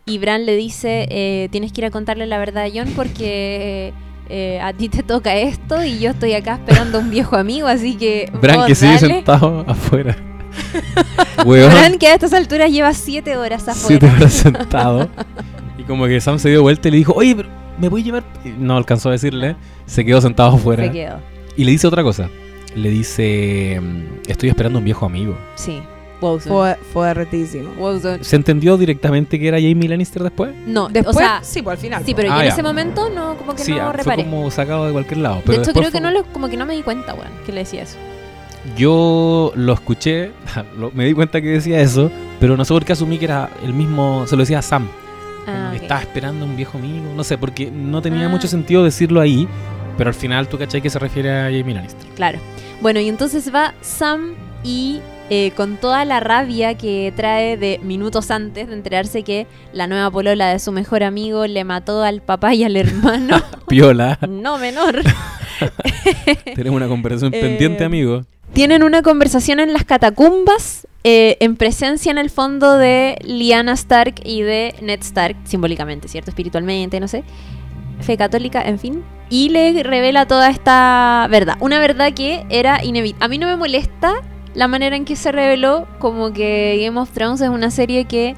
Y Bran le dice, eh, tienes que ir a contarle la verdad a John porque eh, a ti te toca esto y yo estoy acá esperando a un viejo amigo, así que... Bran vos que sigue dale". sentado afuera. Bran que a estas alturas lleva siete horas afuera. Siete horas sentado. Y como que Sam se dio vuelta y le dijo, oye, pero ¿me voy a llevar? No alcanzó a decirle. Se quedó sentado afuera. Se quedó. Y le dice otra cosa. Le dice, estoy esperando a un viejo amigo. Sí. Wowzone. Fue, fue retísimo. Wowzone. ¿Se entendió directamente que era Jamie Lannister después? No, Después, o sea, sí, pues al final. sí, pues. pero Ah, yo en ya. ese momento no, como que sí, no ah, fue reparé. como sacado de cualquier lado. De Pero hecho, después creo que fue- no lo, como que no me di cuenta, weón, que le decía eso. Yo lo escuché, lo- me di cuenta que decía eso, pero no sé por qué asumí que era el mismo, se lo decía a Sam. Ah, que ok. estaba esperando a un viejo amigo, no sé, porque no tenía Ah. mucho sentido decirlo ahí, pero al final tú cachai que se refiere a Jamie Lannister. Claro. Bueno, y entonces va Sam y eh, con toda la rabia que trae de minutos antes de enterarse que la nueva polola de su mejor amigo le mató al papá y al hermano, Piola, no menor. tenemos una conversación Eh, pendiente, amigo. Tienen una conversación en las catacumbas, eh, en presencia en el fondo de Lyanna Stark y de Ned Stark, simbólicamente, ¿cierto? Espiritualmente, no sé. Fe católica, en fin. Y le revela toda esta verdad. Una verdad que era inevitable. A mí no me molesta la manera en que se reveló, como que Game of Thrones es una serie que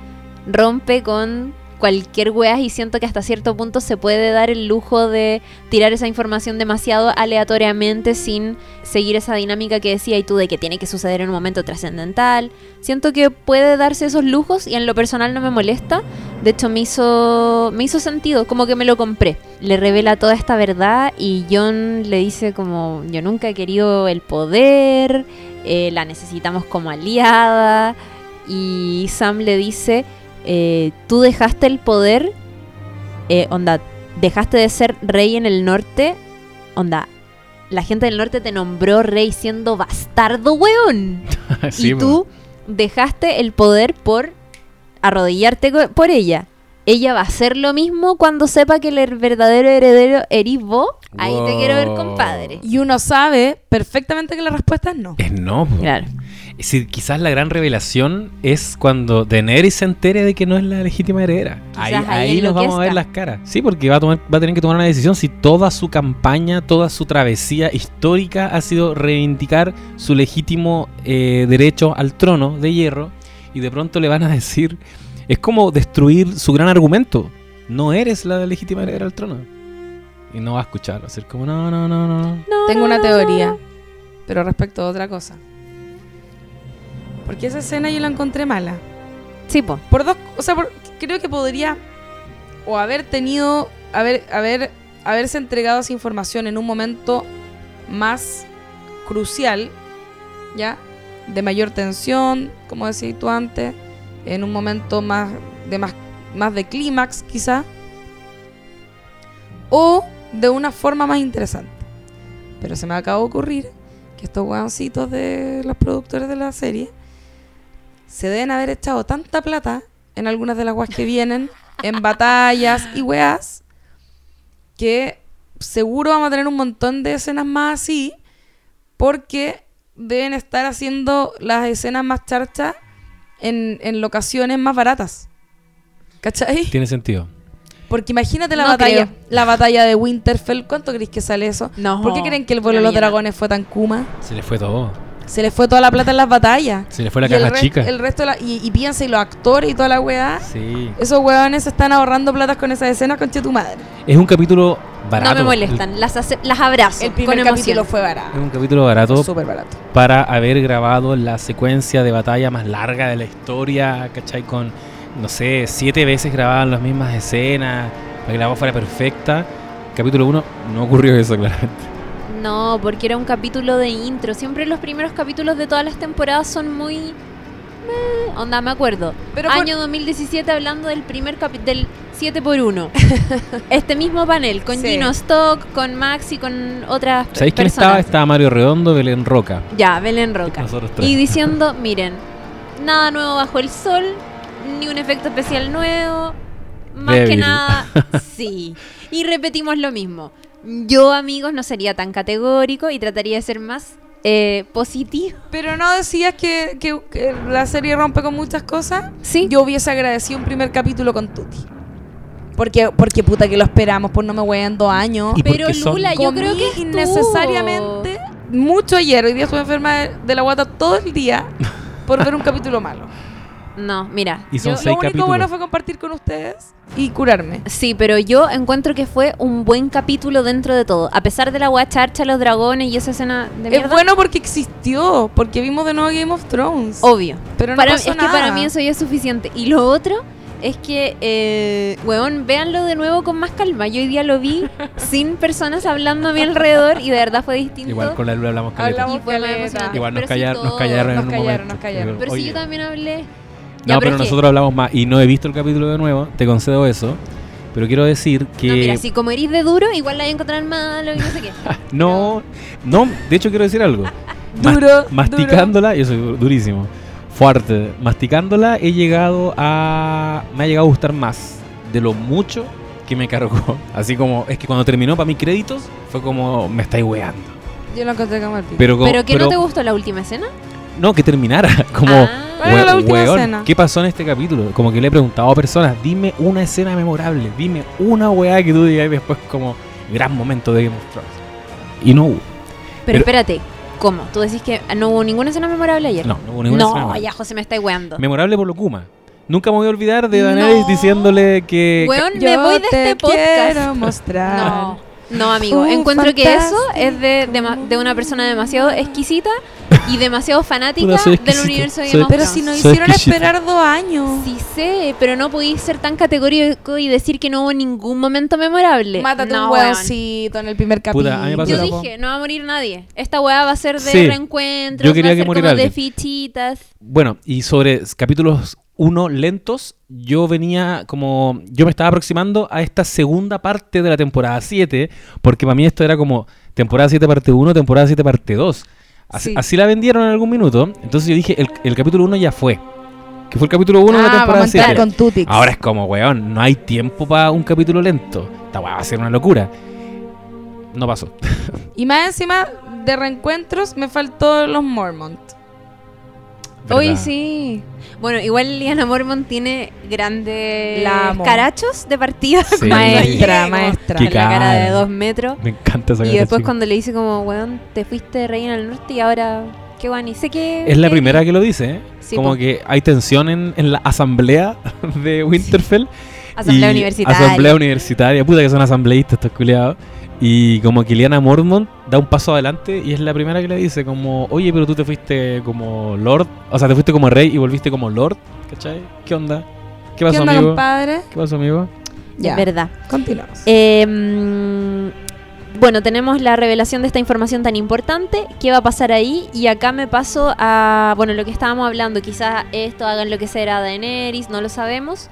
rompe con cualquier weas y siento que hasta cierto punto se puede dar el lujo de tirar esa información demasiado aleatoriamente sin seguir esa dinámica que decía y tú de que tiene que suceder en un momento trascendental. Siento que puede darse esos lujos y en lo personal no me molesta. De hecho me hizo me hizo sentido, como que me lo compré. Le revela toda esta verdad y John le dice como yo nunca he querido el poder, eh, la necesitamos como aliada y Sam le dice eh, tú dejaste el poder, eh, onda, dejaste de ser rey en el norte, onda, la gente del norte te nombró rey siendo bastardo, weón. Sí, y tú dejaste el poder por arrodillarte por ella. Ella va a hacer lo mismo cuando sepa que el verdadero heredero eres vos. Ahí te quiero ver, compadre. Y uno sabe perfectamente que la respuesta es no. Es no. Claro. Es decir, quizás la gran revelación es cuando Daenerys se entere de que no es la legítima heredera. Ahí, Quizás ahí ahí nos vamos a ver las caras. Sí, porque va a, tomar, va a tener que tomar una decisión si toda su campaña, toda su travesía histórica ha sido reivindicar su legítimo eh, derecho al trono de hierro. Y de pronto le van a decir, es como destruir su gran argumento. No eres la legítima heredera al trono. Y no va a escuchar, va a ser como, no, no, no, no. no. Tengo una teoría, pero respecto a otra cosa. Porque esa escena yo la encontré mala. Sí, po. Por dos, o sea, por- creo que podría o haber tenido, haber, haber, haberse entregado esa información en un momento más crucial, ¿ya? De mayor tensión, como decías tú antes, en un momento más de más, más de clímax, quizá, o de una forma más interesante. Pero se me acaba de ocurrir que estos hueoncitos de los productores de la serie se deben haber echado tanta plata en algunas de las weas que vienen, en batallas y weas, que seguro vamos a tener un montón de escenas más así, porque deben estar haciendo las escenas más charchas en, en locaciones más baratas. ¿Cachai? Tiene sentido. Porque imagínate la No batalla, creo. la batalla de Winterfell, ¿cuánto creéis que sale eso? No. ¿Por qué creen que el vuelo de los dragones fue tan kuma? Se le fue todo. Se le fue toda la plata en las batallas. Se le fue la Y el caja res- chica. El resto de la- y, y piensa, y los actores y toda la weá. Sí. Esos weones se están ahorrando platas con esa escena, conche tu madre. Es un capítulo barato. No me molestan, las, ace- las abrazo El primer con capítulo emoción. fue Es barato. un capítulo barato Súper barato. para haber grabado la secuencia de batalla más larga de la historia, ¿cachai? Con, no sé, siete veces grababan las mismas escenas, para que la voz fuera perfecta. Capítulo 1 no ocurrió eso, claramente. No, porque era un capítulo de intro. Siempre los primeros capítulos de todas las temporadas son muy meh, onda, me acuerdo. Pero por- Año 2017 hablando del primer capítulo, del 7x1. este mismo panel, con Sí. Gino Stock, con Max y con otras ¿Sabéis quién estaba? Estaba Mario Redondo, Belén Roca. Ya, Belén Roca. Nosotros tres. Y diciendo, miren, nada nuevo bajo el sol, ni un efecto especial nuevo, más que nada, sí. Y repetimos lo mismo. Yo, amigos, no sería tan categórico y trataría de ser más eh, positivo. Pero no decías que, que- que la serie rompe con muchas cosas. Sí. Yo hubiese agradecido un primer capítulo con Tuti. Porque, porque puta que lo esperamos, pues no me voy en dos años. Y Pero Lula, yo creo que innecesariamente mucho ayer. Hoy día estuve enferma de, de la guata todo el día por ver un capítulo malo. No, mira. Y son yo- seis Lo único capítulos. bueno fue compartir con ustedes y curarme. Sí, pero yo encuentro que fue un buen capítulo dentro de todo. A pesar de la guacharcha, los dragones y esa escena de mierda. Es bueno porque existió, porque vimos de nuevo Game of Thrones. Obvio. pero no Para- pasó es que para mí eso ya es suficiente. Y lo otro es que, eh, weón, véanlo de nuevo con más calma. Yo hoy día lo vi sin personas hablando a mi alrededor y de verdad fue distinto. Igual con la Lula hablamos caleta. Hablamos Y fue más. Igual nos, sí callaron en Nos un callaron, momento. nos callaron. Pero si yo también hablé. No, Ya, pero, que- nosotros hablamos más y no he visto el capítulo de nuevo, te concedo eso. Pero quiero decir que. No, mira, si como eres de duro, igual la voy a encontrar malo y no sé qué. no, no, de hecho quiero decir algo. Duro, masticándola, yo soy du- durísimo, fuerte. Masticándola he llegado a. Me ha llegado a gustar más de lo mucho que me cargó. Así como, es que cuando terminó para mis créditos, fue como, me estáis weando. Yo lo encontré como el. Pero, ¿Pero que no te gustó la última escena? No, que terminara. Como, Ah. ¿Cuál era la "We- última weón, escena?" ¿qué pasó en este capítulo? Como que le he preguntado a personas, dime una escena memorable, dime una weá que tú digas después como gran momento de Game of Thrones. Y no hubo. Pero, Pero- espérate, ¿cómo? ¿Tú decís que no hubo ninguna escena memorable ayer? No, no hubo ninguna escena No, memorable. ya José me está weando. Memorable por lo Kuma. Nunca me voy a olvidar de Daenerys No. diciéndole que... Weón, Yo me voy de te este podcast. quiero mostrar. No, no, amigo. Un Encuentro que eso es de, una persona demasiado exquisita y demasiado fanática del universo de Game of Pero si nos Soy hicieron esperar dos años. Sí sé, pero no podéis ser tan categórico y decir que no hubo ningún momento memorable. Mátate no, un weón. huevoncito en el primer capítulo. Puta, Yo dije, no va a morir nadie. Esta weá va a ser de Sí. reencuentros, Yo quería va a ser como de fichitas. Bueno, y sobre capítulos 1 lentos, yo venía como... Yo me estaba aproximando a esta segunda parte de la temporada 7, porque para mí esto era como temporada 7 parte 1, temporada 7 parte 2. Así, Sí. así la vendieron en algún minuto. Entonces yo dije, el, el capítulo 1 ya fue. Que fue el capítulo 1 de la ah, temporada vamos a entrar 7. con Tutix. Ahora es como, weón, no hay tiempo para un capítulo lento. Esta weá va a ser una locura. No pasó. Y más encima de reencuentros me faltó los Mormont. Hoy sí. Bueno, igual Liana Mormont tiene grandes La carachos de partida. Sí. Maestra, maestra. Con la cara de dos metros. Me encanta esa Y después cuando le dice como, weón, te fuiste de Reina del Norte y ahora, qué guay, sé que... Es la primera que lo dice, ¿eh? Sí, como po. que hay tensión en, en la asamblea de Winterfell. Asamblea y- universitaria. Asamblea universitaria. Puta que son asambleístas estos culiados. Y como que Liana Mormont da un paso adelante y es la primera que le dice como, oye, pero tú te fuiste como Lord, o sea, te fuiste como rey y volviste como Lord, ¿cachai? ¿Qué onda? ¿Qué ¿Qué pasó, onda, amigo? compadre? ¿Qué pasó, amigo? Ya. Es verdad. Continuamos. Eh, bueno, tenemos la revelación de esta información tan importante. ¿Qué va a pasar ahí? Y acá me paso a, bueno, lo que estábamos hablando. Quizás esto hagan lo que será Daenerys, no lo sabemos.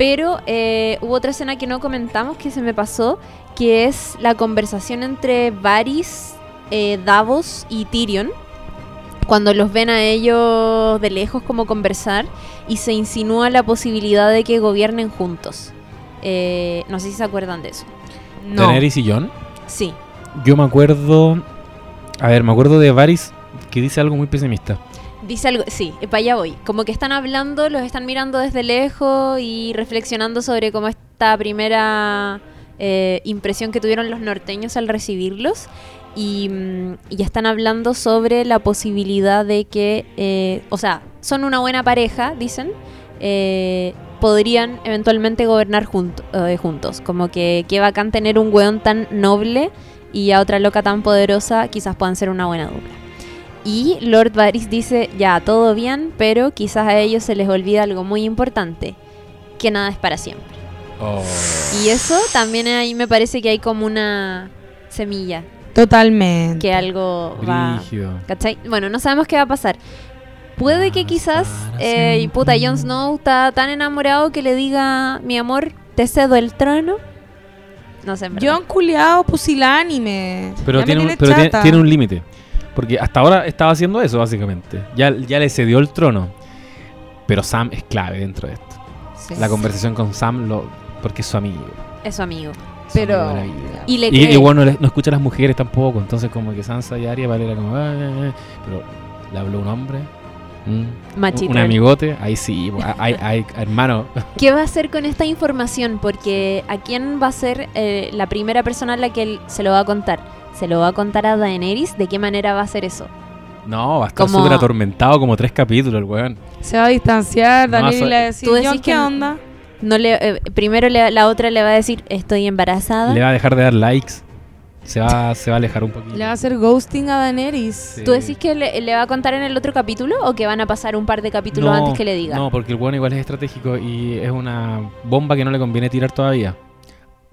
Pero eh, hubo otra escena que no comentamos que se me pasó, que es la conversación entre Varys, eh, Davos y Tyrion. Cuando los ven a ellos de lejos como conversar y se insinúa la posibilidad de que gobiernen juntos. Eh, no sé si se acuerdan de eso. No. Daenerys y Jon. Sí. Yo me acuerdo, a ver, me acuerdo de Varys que dice algo muy pesimista. Dice algo, sí, para allá voy. Como que están hablando, los están mirando desde lejos y reflexionando sobre cómo esta primera eh, impresión que tuvieron los norteños al recibirlos. Y, mm, están hablando sobre la posibilidad de que, eh, o sea, son una buena pareja, dicen, eh, podrían eventualmente gobernar junto- eh, juntos. Como que qué bacán tener un weón tan noble y a otra loca tan poderosa, quizás puedan ser una buena dupla. Y Lord Varys dice, ya, todo bien, pero quizás a ellos se les olvida algo muy importante, que nada es para siempre. Y eso también ahí me parece que hay como una semilla, Totalmente. que algo va... ¿Cachai? Bueno, no sabemos qué va a pasar. puede que quizás, eh, y puta. Jon Snow está tan enamorado que le diga, mi amor, te cedo el trono. No sé, en verdad. John culiao pusilánime. Pero, tiene un, pero tiene, tiene un límite. Porque hasta ahora estaba haciendo eso, básicamente. Ya, ya le cedió el trono. Pero Sam es clave dentro de esto. Sí. La conversación con Sam, lo, porque es su amigo. Es su amigo. Su Pero. amigo. Y le Y, bueno, no escucha a las mujeres tampoco. Entonces, como que Sansa y Arya vale era como. "Ah, ah, ah". Pero le habló un hombre. mm, Machito. un amigote. Ahí sí, bo- hay, hay- hermano. ¿Qué va a hacer con esta información? Porque ¿a quién va a ser eh, la primera persona a la que él se lo va a contar? ¿Se lo va a contar a Daenerys? ¿De qué manera va a hacer eso? No, va a estar Como- súper atormentado como tres capítulos el weón. Se va a distanciar, No, Daniel so- le va a decir, Tú decís ¿qué onda? No le, eh, primero le- la otra le va a decir, estoy embarazada. Le va a dejar de dar likes. Se va, se va a alejar un poquito. Le va a hacer ghosting a Daenerys. Sí. ¿Tú decís que le, le va a contar en el otro capítulo o que van a pasar un par de capítulos antes que le diga? No, porque el weón igual es estratégico y es una bomba que no le conviene tirar todavía.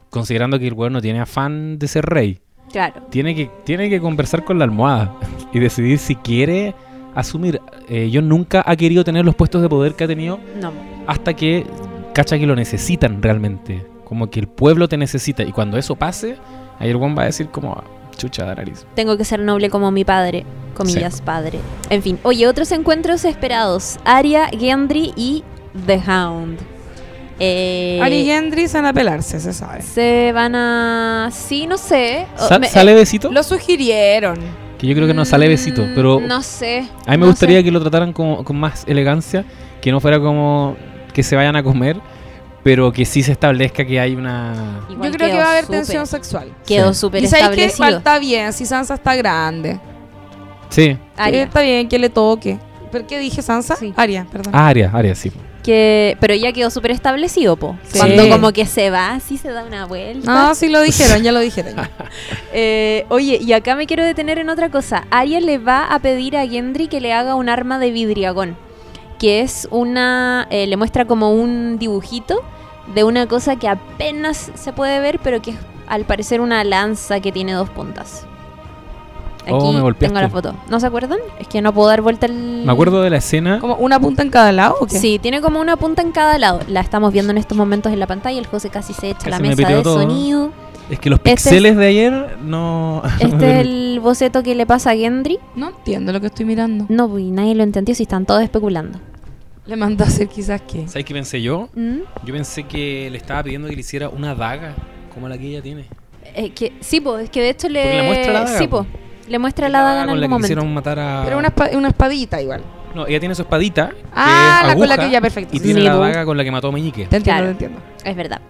Considerando que el weón no tiene afán de ser rey. Claro. Tiene que, tiene que conversar con la almohada y decidir si quiere asumir. Eh, yo nunca ha querido tener los puestos de poder que ha tenido No. hasta que cacha que lo necesitan realmente. Como que el pueblo te necesita. Y cuando eso pase, ahí el va a decir como, chucha de nariz. Tengo que ser noble como mi padre. Comillas, padre. En fin. Oye, otros encuentros esperados. Arya, Gendry y The Hound. Eh, Ari y Gendry se van a pelarse, se sabe. Se van a... Sí, no sé. O- Sa- me- ¿Sale besito? Lo sugirieron. Que yo creo que no sale besito, Mm, pero No sé. a mí me no gustaría sé. que lo trataran como- con más elegancia, que no fuera como que se vayan a comer, pero que sí se establezca que hay una... Igual Yo creo que va a haber tensión sexual. Quedó Sí. súper Y sabéis que establecido. falta bien si Sansa está grande. Sí, Arya. está bien que le toque. ¿Pero qué dije, Sansa? Sí. Aria, perdón. Aria, Aria, sí. Que, pero ya quedó súper establecido, po. Sí. Cuando como que se va, así se da una vuelta. No, sí lo dijeron, ya lo dijeron. Eh, oye, y acá me quiero detener en otra cosa. Arya le va a pedir a Gendry que le haga un arma de vidriagón. Que es una. eh, le muestra como un dibujito de una cosa que apenas se puede ver, pero que es al parecer una lanza que tiene dos puntas. Aquí Oh, me golpeaste. tengo la foto. ¿No se acuerdan? Es que no puedo dar vuelta el. Me acuerdo de la escena... ¿Como una punta en cada lado o qué? Sí, tiene como una punta en cada lado. La estamos viendo en estos momentos en la pantalla. El José casi se echa Casi la me mesa piteó de todo. sonido. Es que los Este es- pixeles de ayer no... Este es el boceto que le pasa a Gendry. No entiendo lo que estoy mirando. No, pues nadie lo entendió si están todos especulando. Le mandó a hacer quizás que. ¿Sabes qué pensé yo? ¿Mm? Yo pensé que le estaba pidiendo que le hiciera una daga, como la que ella tiene. Eh, que, sí, pues, es que de hecho le. Porque le muestra la daga, Sí, po. pues. Le muestra la daga en con algún la que momento. quisieron matar a... Pero una, una espadita igual. No, ella tiene su espadita, Ah, que la con la que ya, perfecto. y tiene Sí, la daga con la que mató a Meñique. Te entiendo, Claro. te entiendo. Es verdad.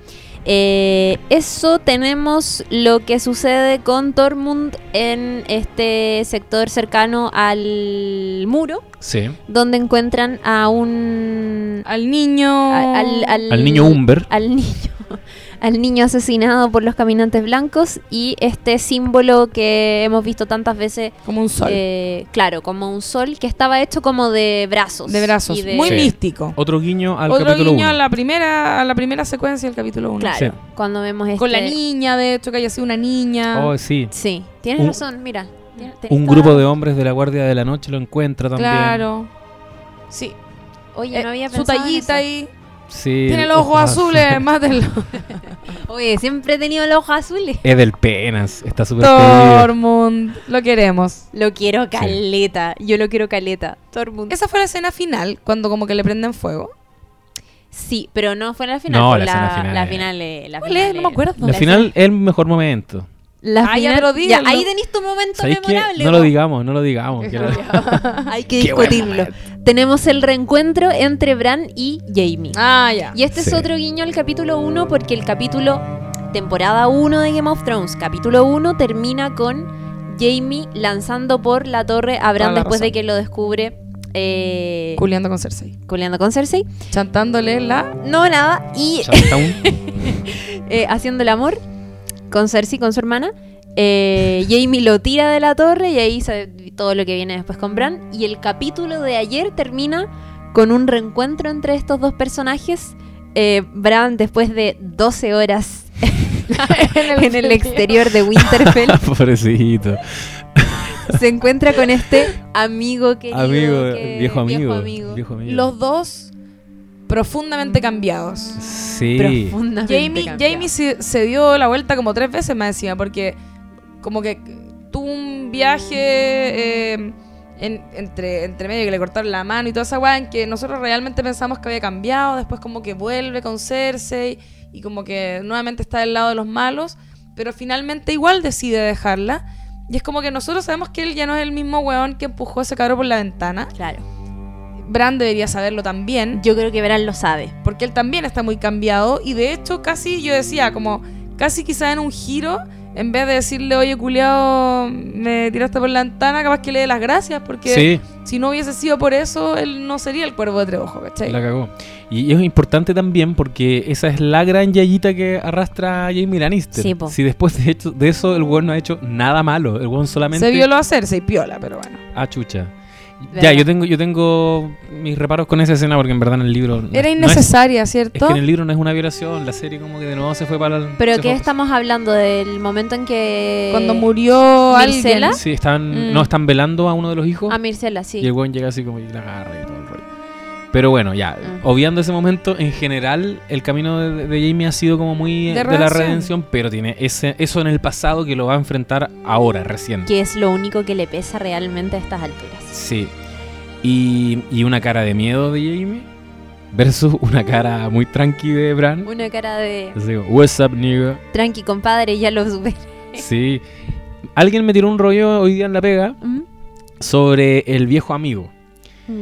Eh, eso tenemos lo que sucede con Tormund en este sector cercano al muro, Sí. donde encuentran a un. Al niño. al, al- Al niño Umber. al niño al niño asesinado por los caminantes blancos y este símbolo que hemos visto tantas veces Como un sol. eh, claro como un sol que estaba hecho como de brazos de brazos. de- Muy Sí. místico. Otro guiño al Otro capítulo guiño 1. a la primera, a la primera secuencia del capítulo 1. claro Sí. cuando vemos este Con la niña, de hecho, que haya sido una niña. Oh, sí. sí tienes Un- razón mira Un está- grupo de hombres de la Guardia de la Noche lo encuentra también. claro. Sí. oye Eh, no había su pensado en tallita eso. ahí. Sí. Tiene los ojos azules, mátenlo. oye siempre he tenido los ojos azules Es del penas. Está súper perdido. Tormund. Lo queremos. lo quiero caleta yo lo quiero caleta Tormund Esa fue la escena final, cuando como que le prenden fuego. sí pero no fue la final No, la la, escena final la es- final eh, la ¿Cuál final es? No me eh, acuerdo. La final es el mejor momento. La Ah, final- ya, ahí tenéis tu momento memorable. No lo digamos, no lo digamos. que lo- Hay que discutirlo. Tenemos el reencuentro entre Bran y Jamie. Ah, ya. Y este Sí. es otro guiño al capítulo 1 porque el capítulo temporada 1 de Game of Thrones, capítulo 1 termina con Jamie lanzando por la torre a Bran después de que lo descubre eh, Culeando con Cersei. culeando con Cersei. Chantándole la. No, nada. Y eh, haciendo el amor con Cersei, con su hermana. Eh, Jamie lo tira de la torre y ahí se- todo lo que viene después con Bran. Y el capítulo de ayer termina con un reencuentro entre estos dos personajes. Eh, Bran, después de 12 horas en el exterior de Winterfell, Pobrecito. se encuentra con este amigo querido. amigo, que- viejo amigo. viejo amigo. Los dos profundamente cambiados. Sí. Profundamente Jamie, cambiado. Jamie se, se dio la vuelta como tres veces más encima, porque como que tuvo un viaje eh, en- entre, entre medio que le cortaron la mano y toda esa weá en que nosotros realmente pensamos que había cambiado, después como que vuelve con Cersei y como que nuevamente está del lado de los malos, pero finalmente igual decide dejarla. Y es como que nosotros sabemos que él ya no es el mismo weón que empujó a ese cabro por la ventana. Claro. Bran debería saberlo también Yo creo que Bran lo sabe. porque él también está muy cambiado y de hecho casi yo decía como casi quizá en un giro en vez de decirle oye culiao me tiraste por la ventana capaz que le dé las gracias porque Sí, si no hubiese sido por eso él no sería el cuervo de tres ojos ¿cachai? la cagó. Y es importante también porque esa es la gran yayita que arrastra a Jamie Lannister. Sí, po. Si después de, hecho, de eso el weón no ha hecho nada malo. El weón solamente. se violó a hacerse y piola pero bueno Ah, chucha. ¿Verdad? Ya, yo tengo, yo tengo mis reparos con esa escena porque en verdad en el libro. no- era no es- innecesaria es, ¿cierto? que en el libro no es una violación, la serie como que de nuevo se fue para el. Pero ¿qué fue- estamos hablando? ¿Del momento en que... cuando murió Mircela? alguien Sí, están, Mm. no, están velando a uno de los hijos. A Mircela, sí. Y el weón llega así como y la agarra y todo el rollo. Pero bueno, ya, Mm. obviando ese momento, en general el camino de, de Jamie ha sido como muy De de, la redención. pero tiene ese eso en el pasado que lo va a enfrentar ahora, recién. Que es lo único que le pesa realmente a estas alturas. Sí. Y, y una cara de miedo de Jamie versus una cara muy tranqui de Bran. Una cara de... Como, what's up, nigga? Tranqui, compadre, ya lo superé. Sí. Alguien me tiró un rollo hoy día en la pega sobre el viejo amigo.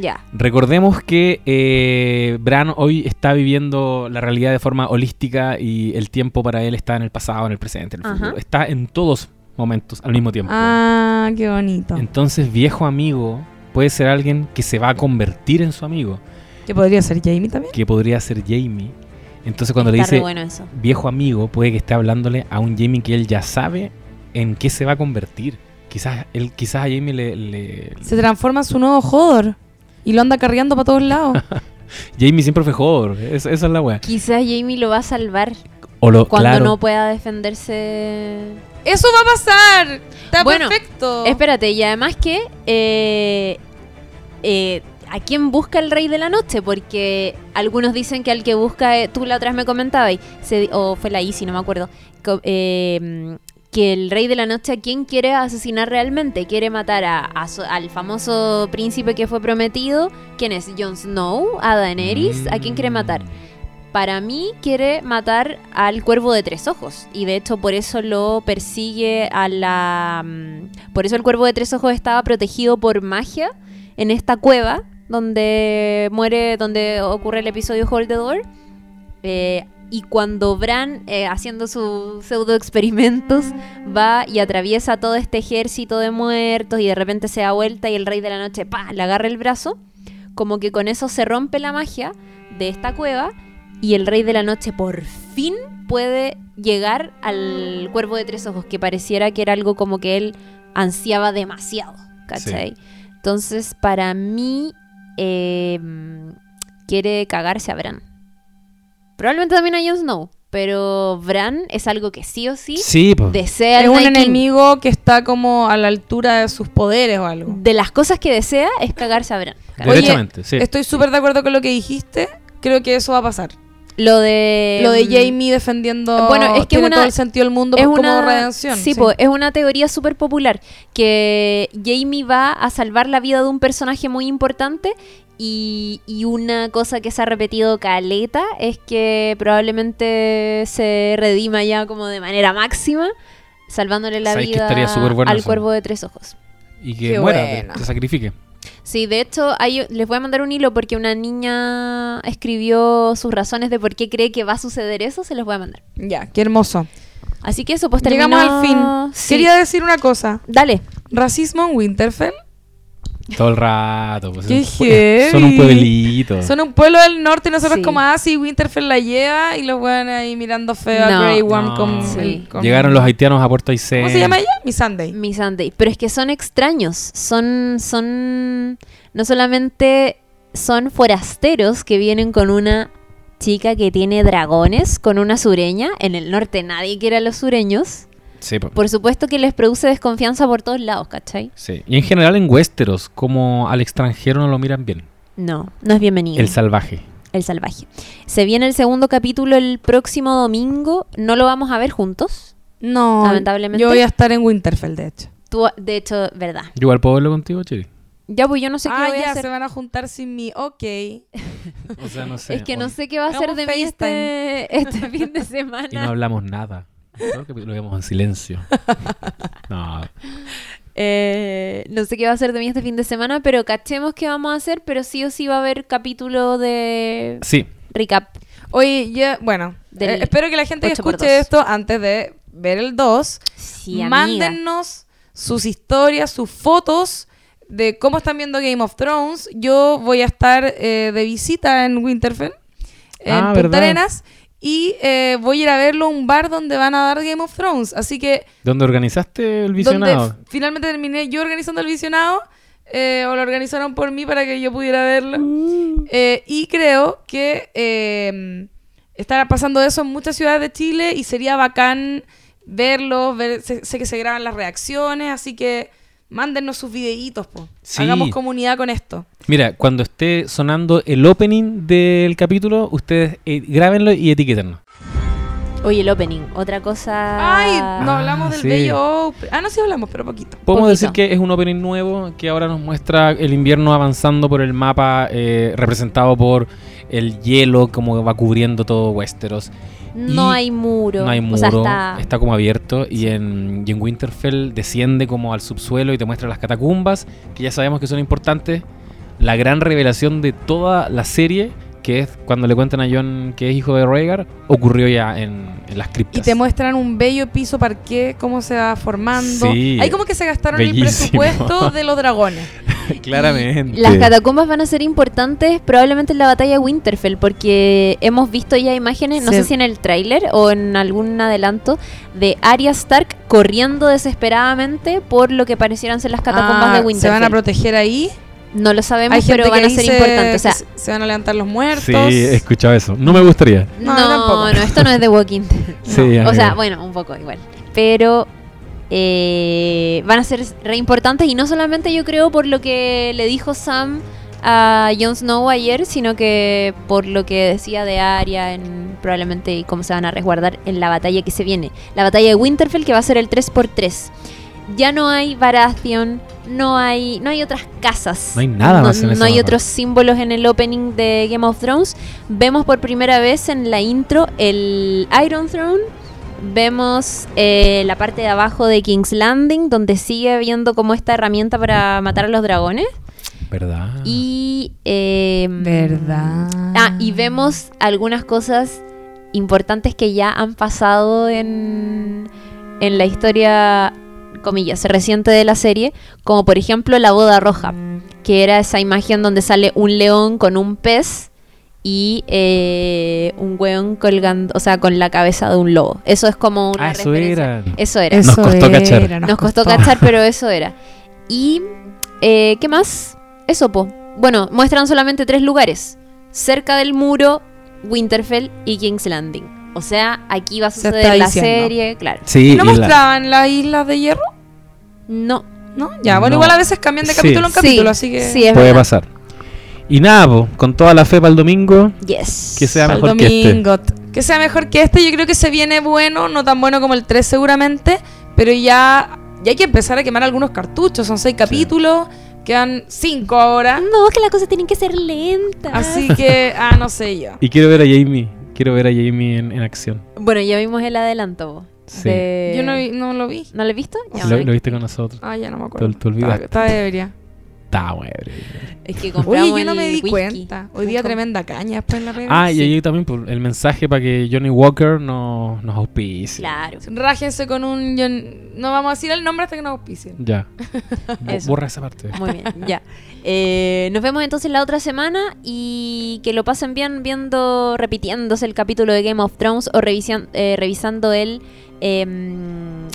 Ya. Recordemos que eh, Bran hoy está viviendo la realidad de forma holística y el tiempo para él está en el pasado, en el presente, en el Ajá. futuro. Está en todos momentos al mismo tiempo. ah qué bonito Entonces, viejo amigo puede ser alguien que se va a convertir en su amigo, que podría ser Jamie también que podría ser Jamie. Entonces, cuando Está le dice bueno eso. viejo amigo, puede que esté hablándole a un Jamie que él ya sabe en qué se va a convertir. Quizás, él, quizás a Jamie le, le- se transforma en su nuevo Hodor y lo anda carreando para todos lados Jamie siempre fue Hodor, es- esa es la wea. Quizás Jamie lo va a salvar O lo, cuando claro, no pueda defenderse. Eso va a pasar. Está Bueno, perfecto. Espérate, y además que... eh, eh, ¿A quién busca el rey de la noche? Porque algunos dicen que al que busca, eh, tú la otra vez me comentabas, o fue la Isi, no me acuerdo, eh, que el rey de la noche a quién quiere asesinar realmente. Quiere matar a, al famoso príncipe que fue prometido. ¿Quién es? ¿Jon Snow? ¿A Daenerys? ¿A quién quiere matar? Para mí quiere matar al cuervo de tres ojos. Y de hecho por eso lo persigue a la... mm, Por eso el cuervo de tres ojos estaba protegido por magia en esta cueva donde muere, donde ocurre el episodio Hold the Door. Eh, y cuando Bran, eh, haciendo sus pseudo experimentos, va y atraviesa todo este ejército de muertos y de repente se da vuelta y el rey de la noche, pa, le agarra el brazo, como que con eso se rompe la magia de esta cueva y el rey de la noche por fin puede llegar al cuervo de tres ojos, que pareciera que era algo como que él ansiaba demasiado, ¿cachai? Entonces, para mí, eh, quiere cagarse a Bran. Probablemente también a Jon Snow, pero Bran es algo que sí o sí Sí, desea es un Night King. enemigo que está como a la altura de sus poderes o algo. De las cosas que desea es cagarse a Bran. Oye, sí. Estoy súper de acuerdo con lo que dijiste. Creo que eso va a pasar. Lo de... lo de Jamie defendiendo bueno, es que tiene una- todo el sentido del mundo es como una redención. Sí, po, es una teoría súper popular que Jamie va a salvar la vida de un personaje muy importante y, y una cosa que se ha repetido caleta es que probablemente se redima ya como de manera máxima salvándole la ¿Sabes que vida bueno al eso? cuervo de tres ojos. Y que Qué muera, bueno. que se sacrifique. Sí, de hecho, hay- les voy a mandar un hilo porque una niña escribió sus razones de por qué cree que va a suceder eso, se los voy a mandar. Ya, qué hermoso. Así que eso, pues Llegamos terminó- al fin. Sí. Quería decir una cosa. Dale. Racismo en Winterfell. Todo el rato. Pues, Qué es un pue- son un pueblito. Son un pueblo del norte y nosotros Sí. como así Winterfell la lleva y los weones ahí mirando feo No, a Grey Worm no. con, Sí. el- con- Llegaron los haitianos a Puerto Aysén. ¿Cómo se llama ella? Mi Sunday. Mi Sunday. Pero es que son extraños. Son. son. No solamente son forasteros que vienen con una chica que tiene dragones, con una sureña. En el norte nadie quiere a los sureños. Sí, po. por supuesto que les produce desconfianza por todos lados, ¿cachai? Sí. Y en general en Westeros, como al extranjero no lo miran bien. No, no es bienvenido. El salvaje. El salvaje. Se viene el segundo capítulo el próximo domingo. No lo vamos a ver juntos. No, Lamentablemente. yo voy a estar en Winterfell, de hecho. Tú, de hecho, verdad. Yo igual puedo verlo contigo, Chiri. Ya, pues yo no sé ah, qué voy ya, a hacer. se van a juntar sin mí. Ok. O sea, no sé. Es que no sé qué va a hacer de mí este, este fin de Y no semana. hablamos nada. Creo que lo vemos en silencio. No. Eh, no sé qué va a hacer de mí este fin de semana, pero cachemos qué vamos a hacer. Pero sí o sí va a haber capítulo de Sí. recap. Oye, ya, bueno, Del eh, espero que la gente que 8 por escuche 2. esto antes de ver el 2, Sí, amiga. mándennos sus historias, sus fotos de cómo están viendo Game of Thrones. Yo voy a estar eh, de visita en Winterfell, en Ah, Punta ¿verdad? Arenas, y eh, voy a ir a verlo a un bar donde van a dar Game of Thrones. Así que ¿Dónde organizaste el visionado? finalmente terminé yo organizando el visionado, eh, o lo organizaron por mí para que yo pudiera verlo. Eh, y creo que eh, estará pasando eso en muchas ciudades de Chile y sería bacán verlo, ver, sé, sé que se graban las reacciones, así que mándennos sus videitos, po. Sí. Hagamos comunidad con esto. Mira, cuando esté sonando el opening del capítulo, ustedes eh, grábenlo y etiquétennos. Oye, el opening. Otra cosa. Ay, no Ah, hablamos del sí. bello Open. Ah, no, sí hablamos, pero poquito. Podemos Poquito. decir que es un opening nuevo que ahora nos muestra el invierno avanzando por el mapa eh, representado por el hielo como va cubriendo todo Westeros. No hay muro. No hay muro, O sea, está... está... como abierto y en, y en Winterfell desciende como al subsuelo y te muestra las catacumbas, que ya sabemos que son importantes. La gran revelación de toda la serie, que es cuando le cuentan a John que es hijo de Rhaegar, ocurrió ya en, en las criptas. Y te muestran un bello piso parqué, cómo se va formando. Sí. Ahí como que se gastaron Bellísimo. el presupuesto de los dragones. Claramente. Las catacumbas van a ser importantes probablemente en la batalla de Winterfell, porque hemos visto ya imágenes, no Sí. sé si en el tráiler o en algún adelanto, de Arya Stark corriendo desesperadamente por lo que parecieran ser las catacumbas Ah, de se Winterfell. van a proteger ahí. no lo sabemos, pero van a ser importantes. O sea, se- se van a levantar los muertos. Sí, he escuchado eso. No me gustaría. No, no, no, esto no es de Walking Dead. Sí, No. o amigo. sea, bueno, un poco igual. Pero eh, van a ser re importantes y no solamente yo creo por lo que le dijo Sam a Jon Snow ayer, sino que por lo que decía de Arya en probablemente y cómo se van a resguardar en la batalla que se viene. La batalla de Winterfell que va a ser el 3x3. Ya no hay Baratheon, no hay, no hay otras casas. No hay nada más en ese No hay otros símbolos en el opening de Game of Thrones. Vemos por primera vez en la intro el Iron Throne. Vemos eh, la parte de abajo de King's Landing, donde sigue habiendo como esta herramienta para matar a los dragones. ¿Verdad? Y. eh, Verdad. Ah, y vemos algunas cosas importantes que ya han pasado en, en la historia, comillas, reciente de la serie, como por ejemplo la boda roja, que era esa imagen donde sale un león con un pez y eh, un weón colgando, o sea, con la cabeza de un lobo. Eso es como una Ah, eso referencia. era. Eso era. Nos costó cachar. era, Nos, costó, cachar, pero eso era. Y, eh, ¿qué más? Eso, po. Bueno, muestran solamente tres lugares. Cerca del muro, Winterfell y King's Landing. O sea, aquí va a suceder la diciendo. serie, claro. Sí, ¿Y no y la- mostraban las islas de hierro? No. ¿No? Ya, bueno, No. igual a veces cambian de Sí. capítulo en Sí, capítulo, así que... sí, es puede verdad. pasar. Y nada, po, con toda la fe para el domingo, Yes. que sea mejor que este. Que sea mejor que este. Yo creo que se viene bueno, no tan bueno como el 3 seguramente, pero ya, ya hay que empezar a quemar algunos cartuchos. Son seis capítulos, quedan cinco ahora. No, que las cosas tienen que ser lentas. Así que, ah, no sé yo. Y quiero ver a Jamie. Quiero ver a Jamie en, en acción. Bueno, ya vimos el adelanto. Sí. de- Yo no, vi- no lo vi. ¿No lo he visto? Ya, Lo, viste con nosotros. Ah, ya no me acuerdo. Te, te olvidaste. Está, está ebria. Está bueno. Es que compramos Oye, yo no me di whisky. cuenta. Hoy día tremenda caña después en la pega. Ah, y ahí también por el mensaje para que Johnny Walker no, nos auspicie. Claro. Rájense con un... yo- no vamos a decir el nombre hasta que nos auspicien. Ya. Borra esa parte. Muy bien, ya. Eh, nos vemos entonces la otra semana y que lo pasen bien viendo, repitiéndose el capítulo de Game of Thrones o revisan- eh, revisando el em,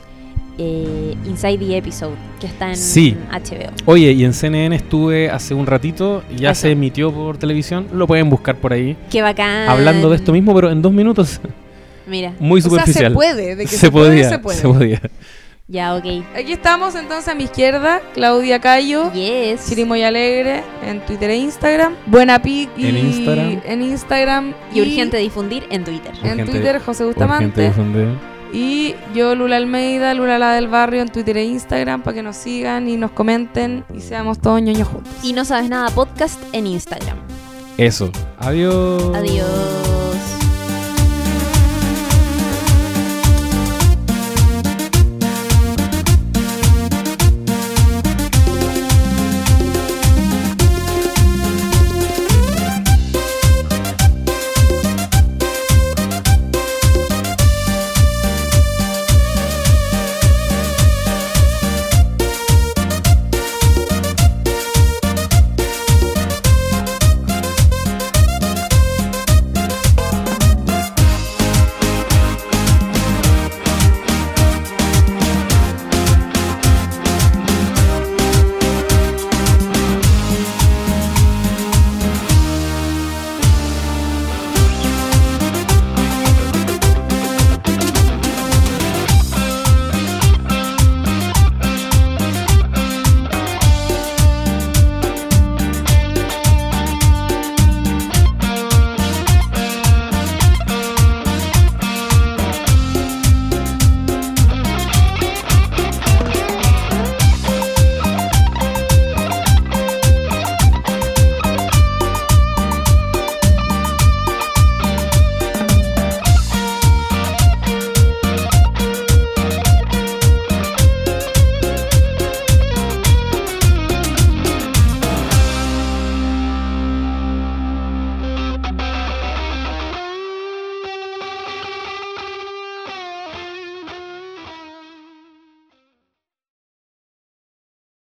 eh, Inside the Episode que está en Sí. HBO. Oye, y en CNN estuve hace un ratito, ya Eso. se emitió por televisión, lo pueden buscar por ahí, Qué bacán. hablando de esto mismo, pero en dos minutos. Mira, muy O sea, superficial. se puede, de que se, se puede, podía, se puede. se podía. ya, ok. Aquí estamos entonces a mi izquierda, Claudia Cayo. Yes. Chirimoy Alegre en Twitter e Instagram. Buena Pic y En Instagram. en Instagram Y urgente difundir en Twitter. en Urgente- Twitter José Urgente Bustamante. difundir. Y yo Lula Almeida, Lula la del barrio en Twitter e Instagram para que nos sigan y nos comenten y seamos todos ñoños juntos. Y no sabes nada podcast en Instagram. Eso. Adiós. Adiós.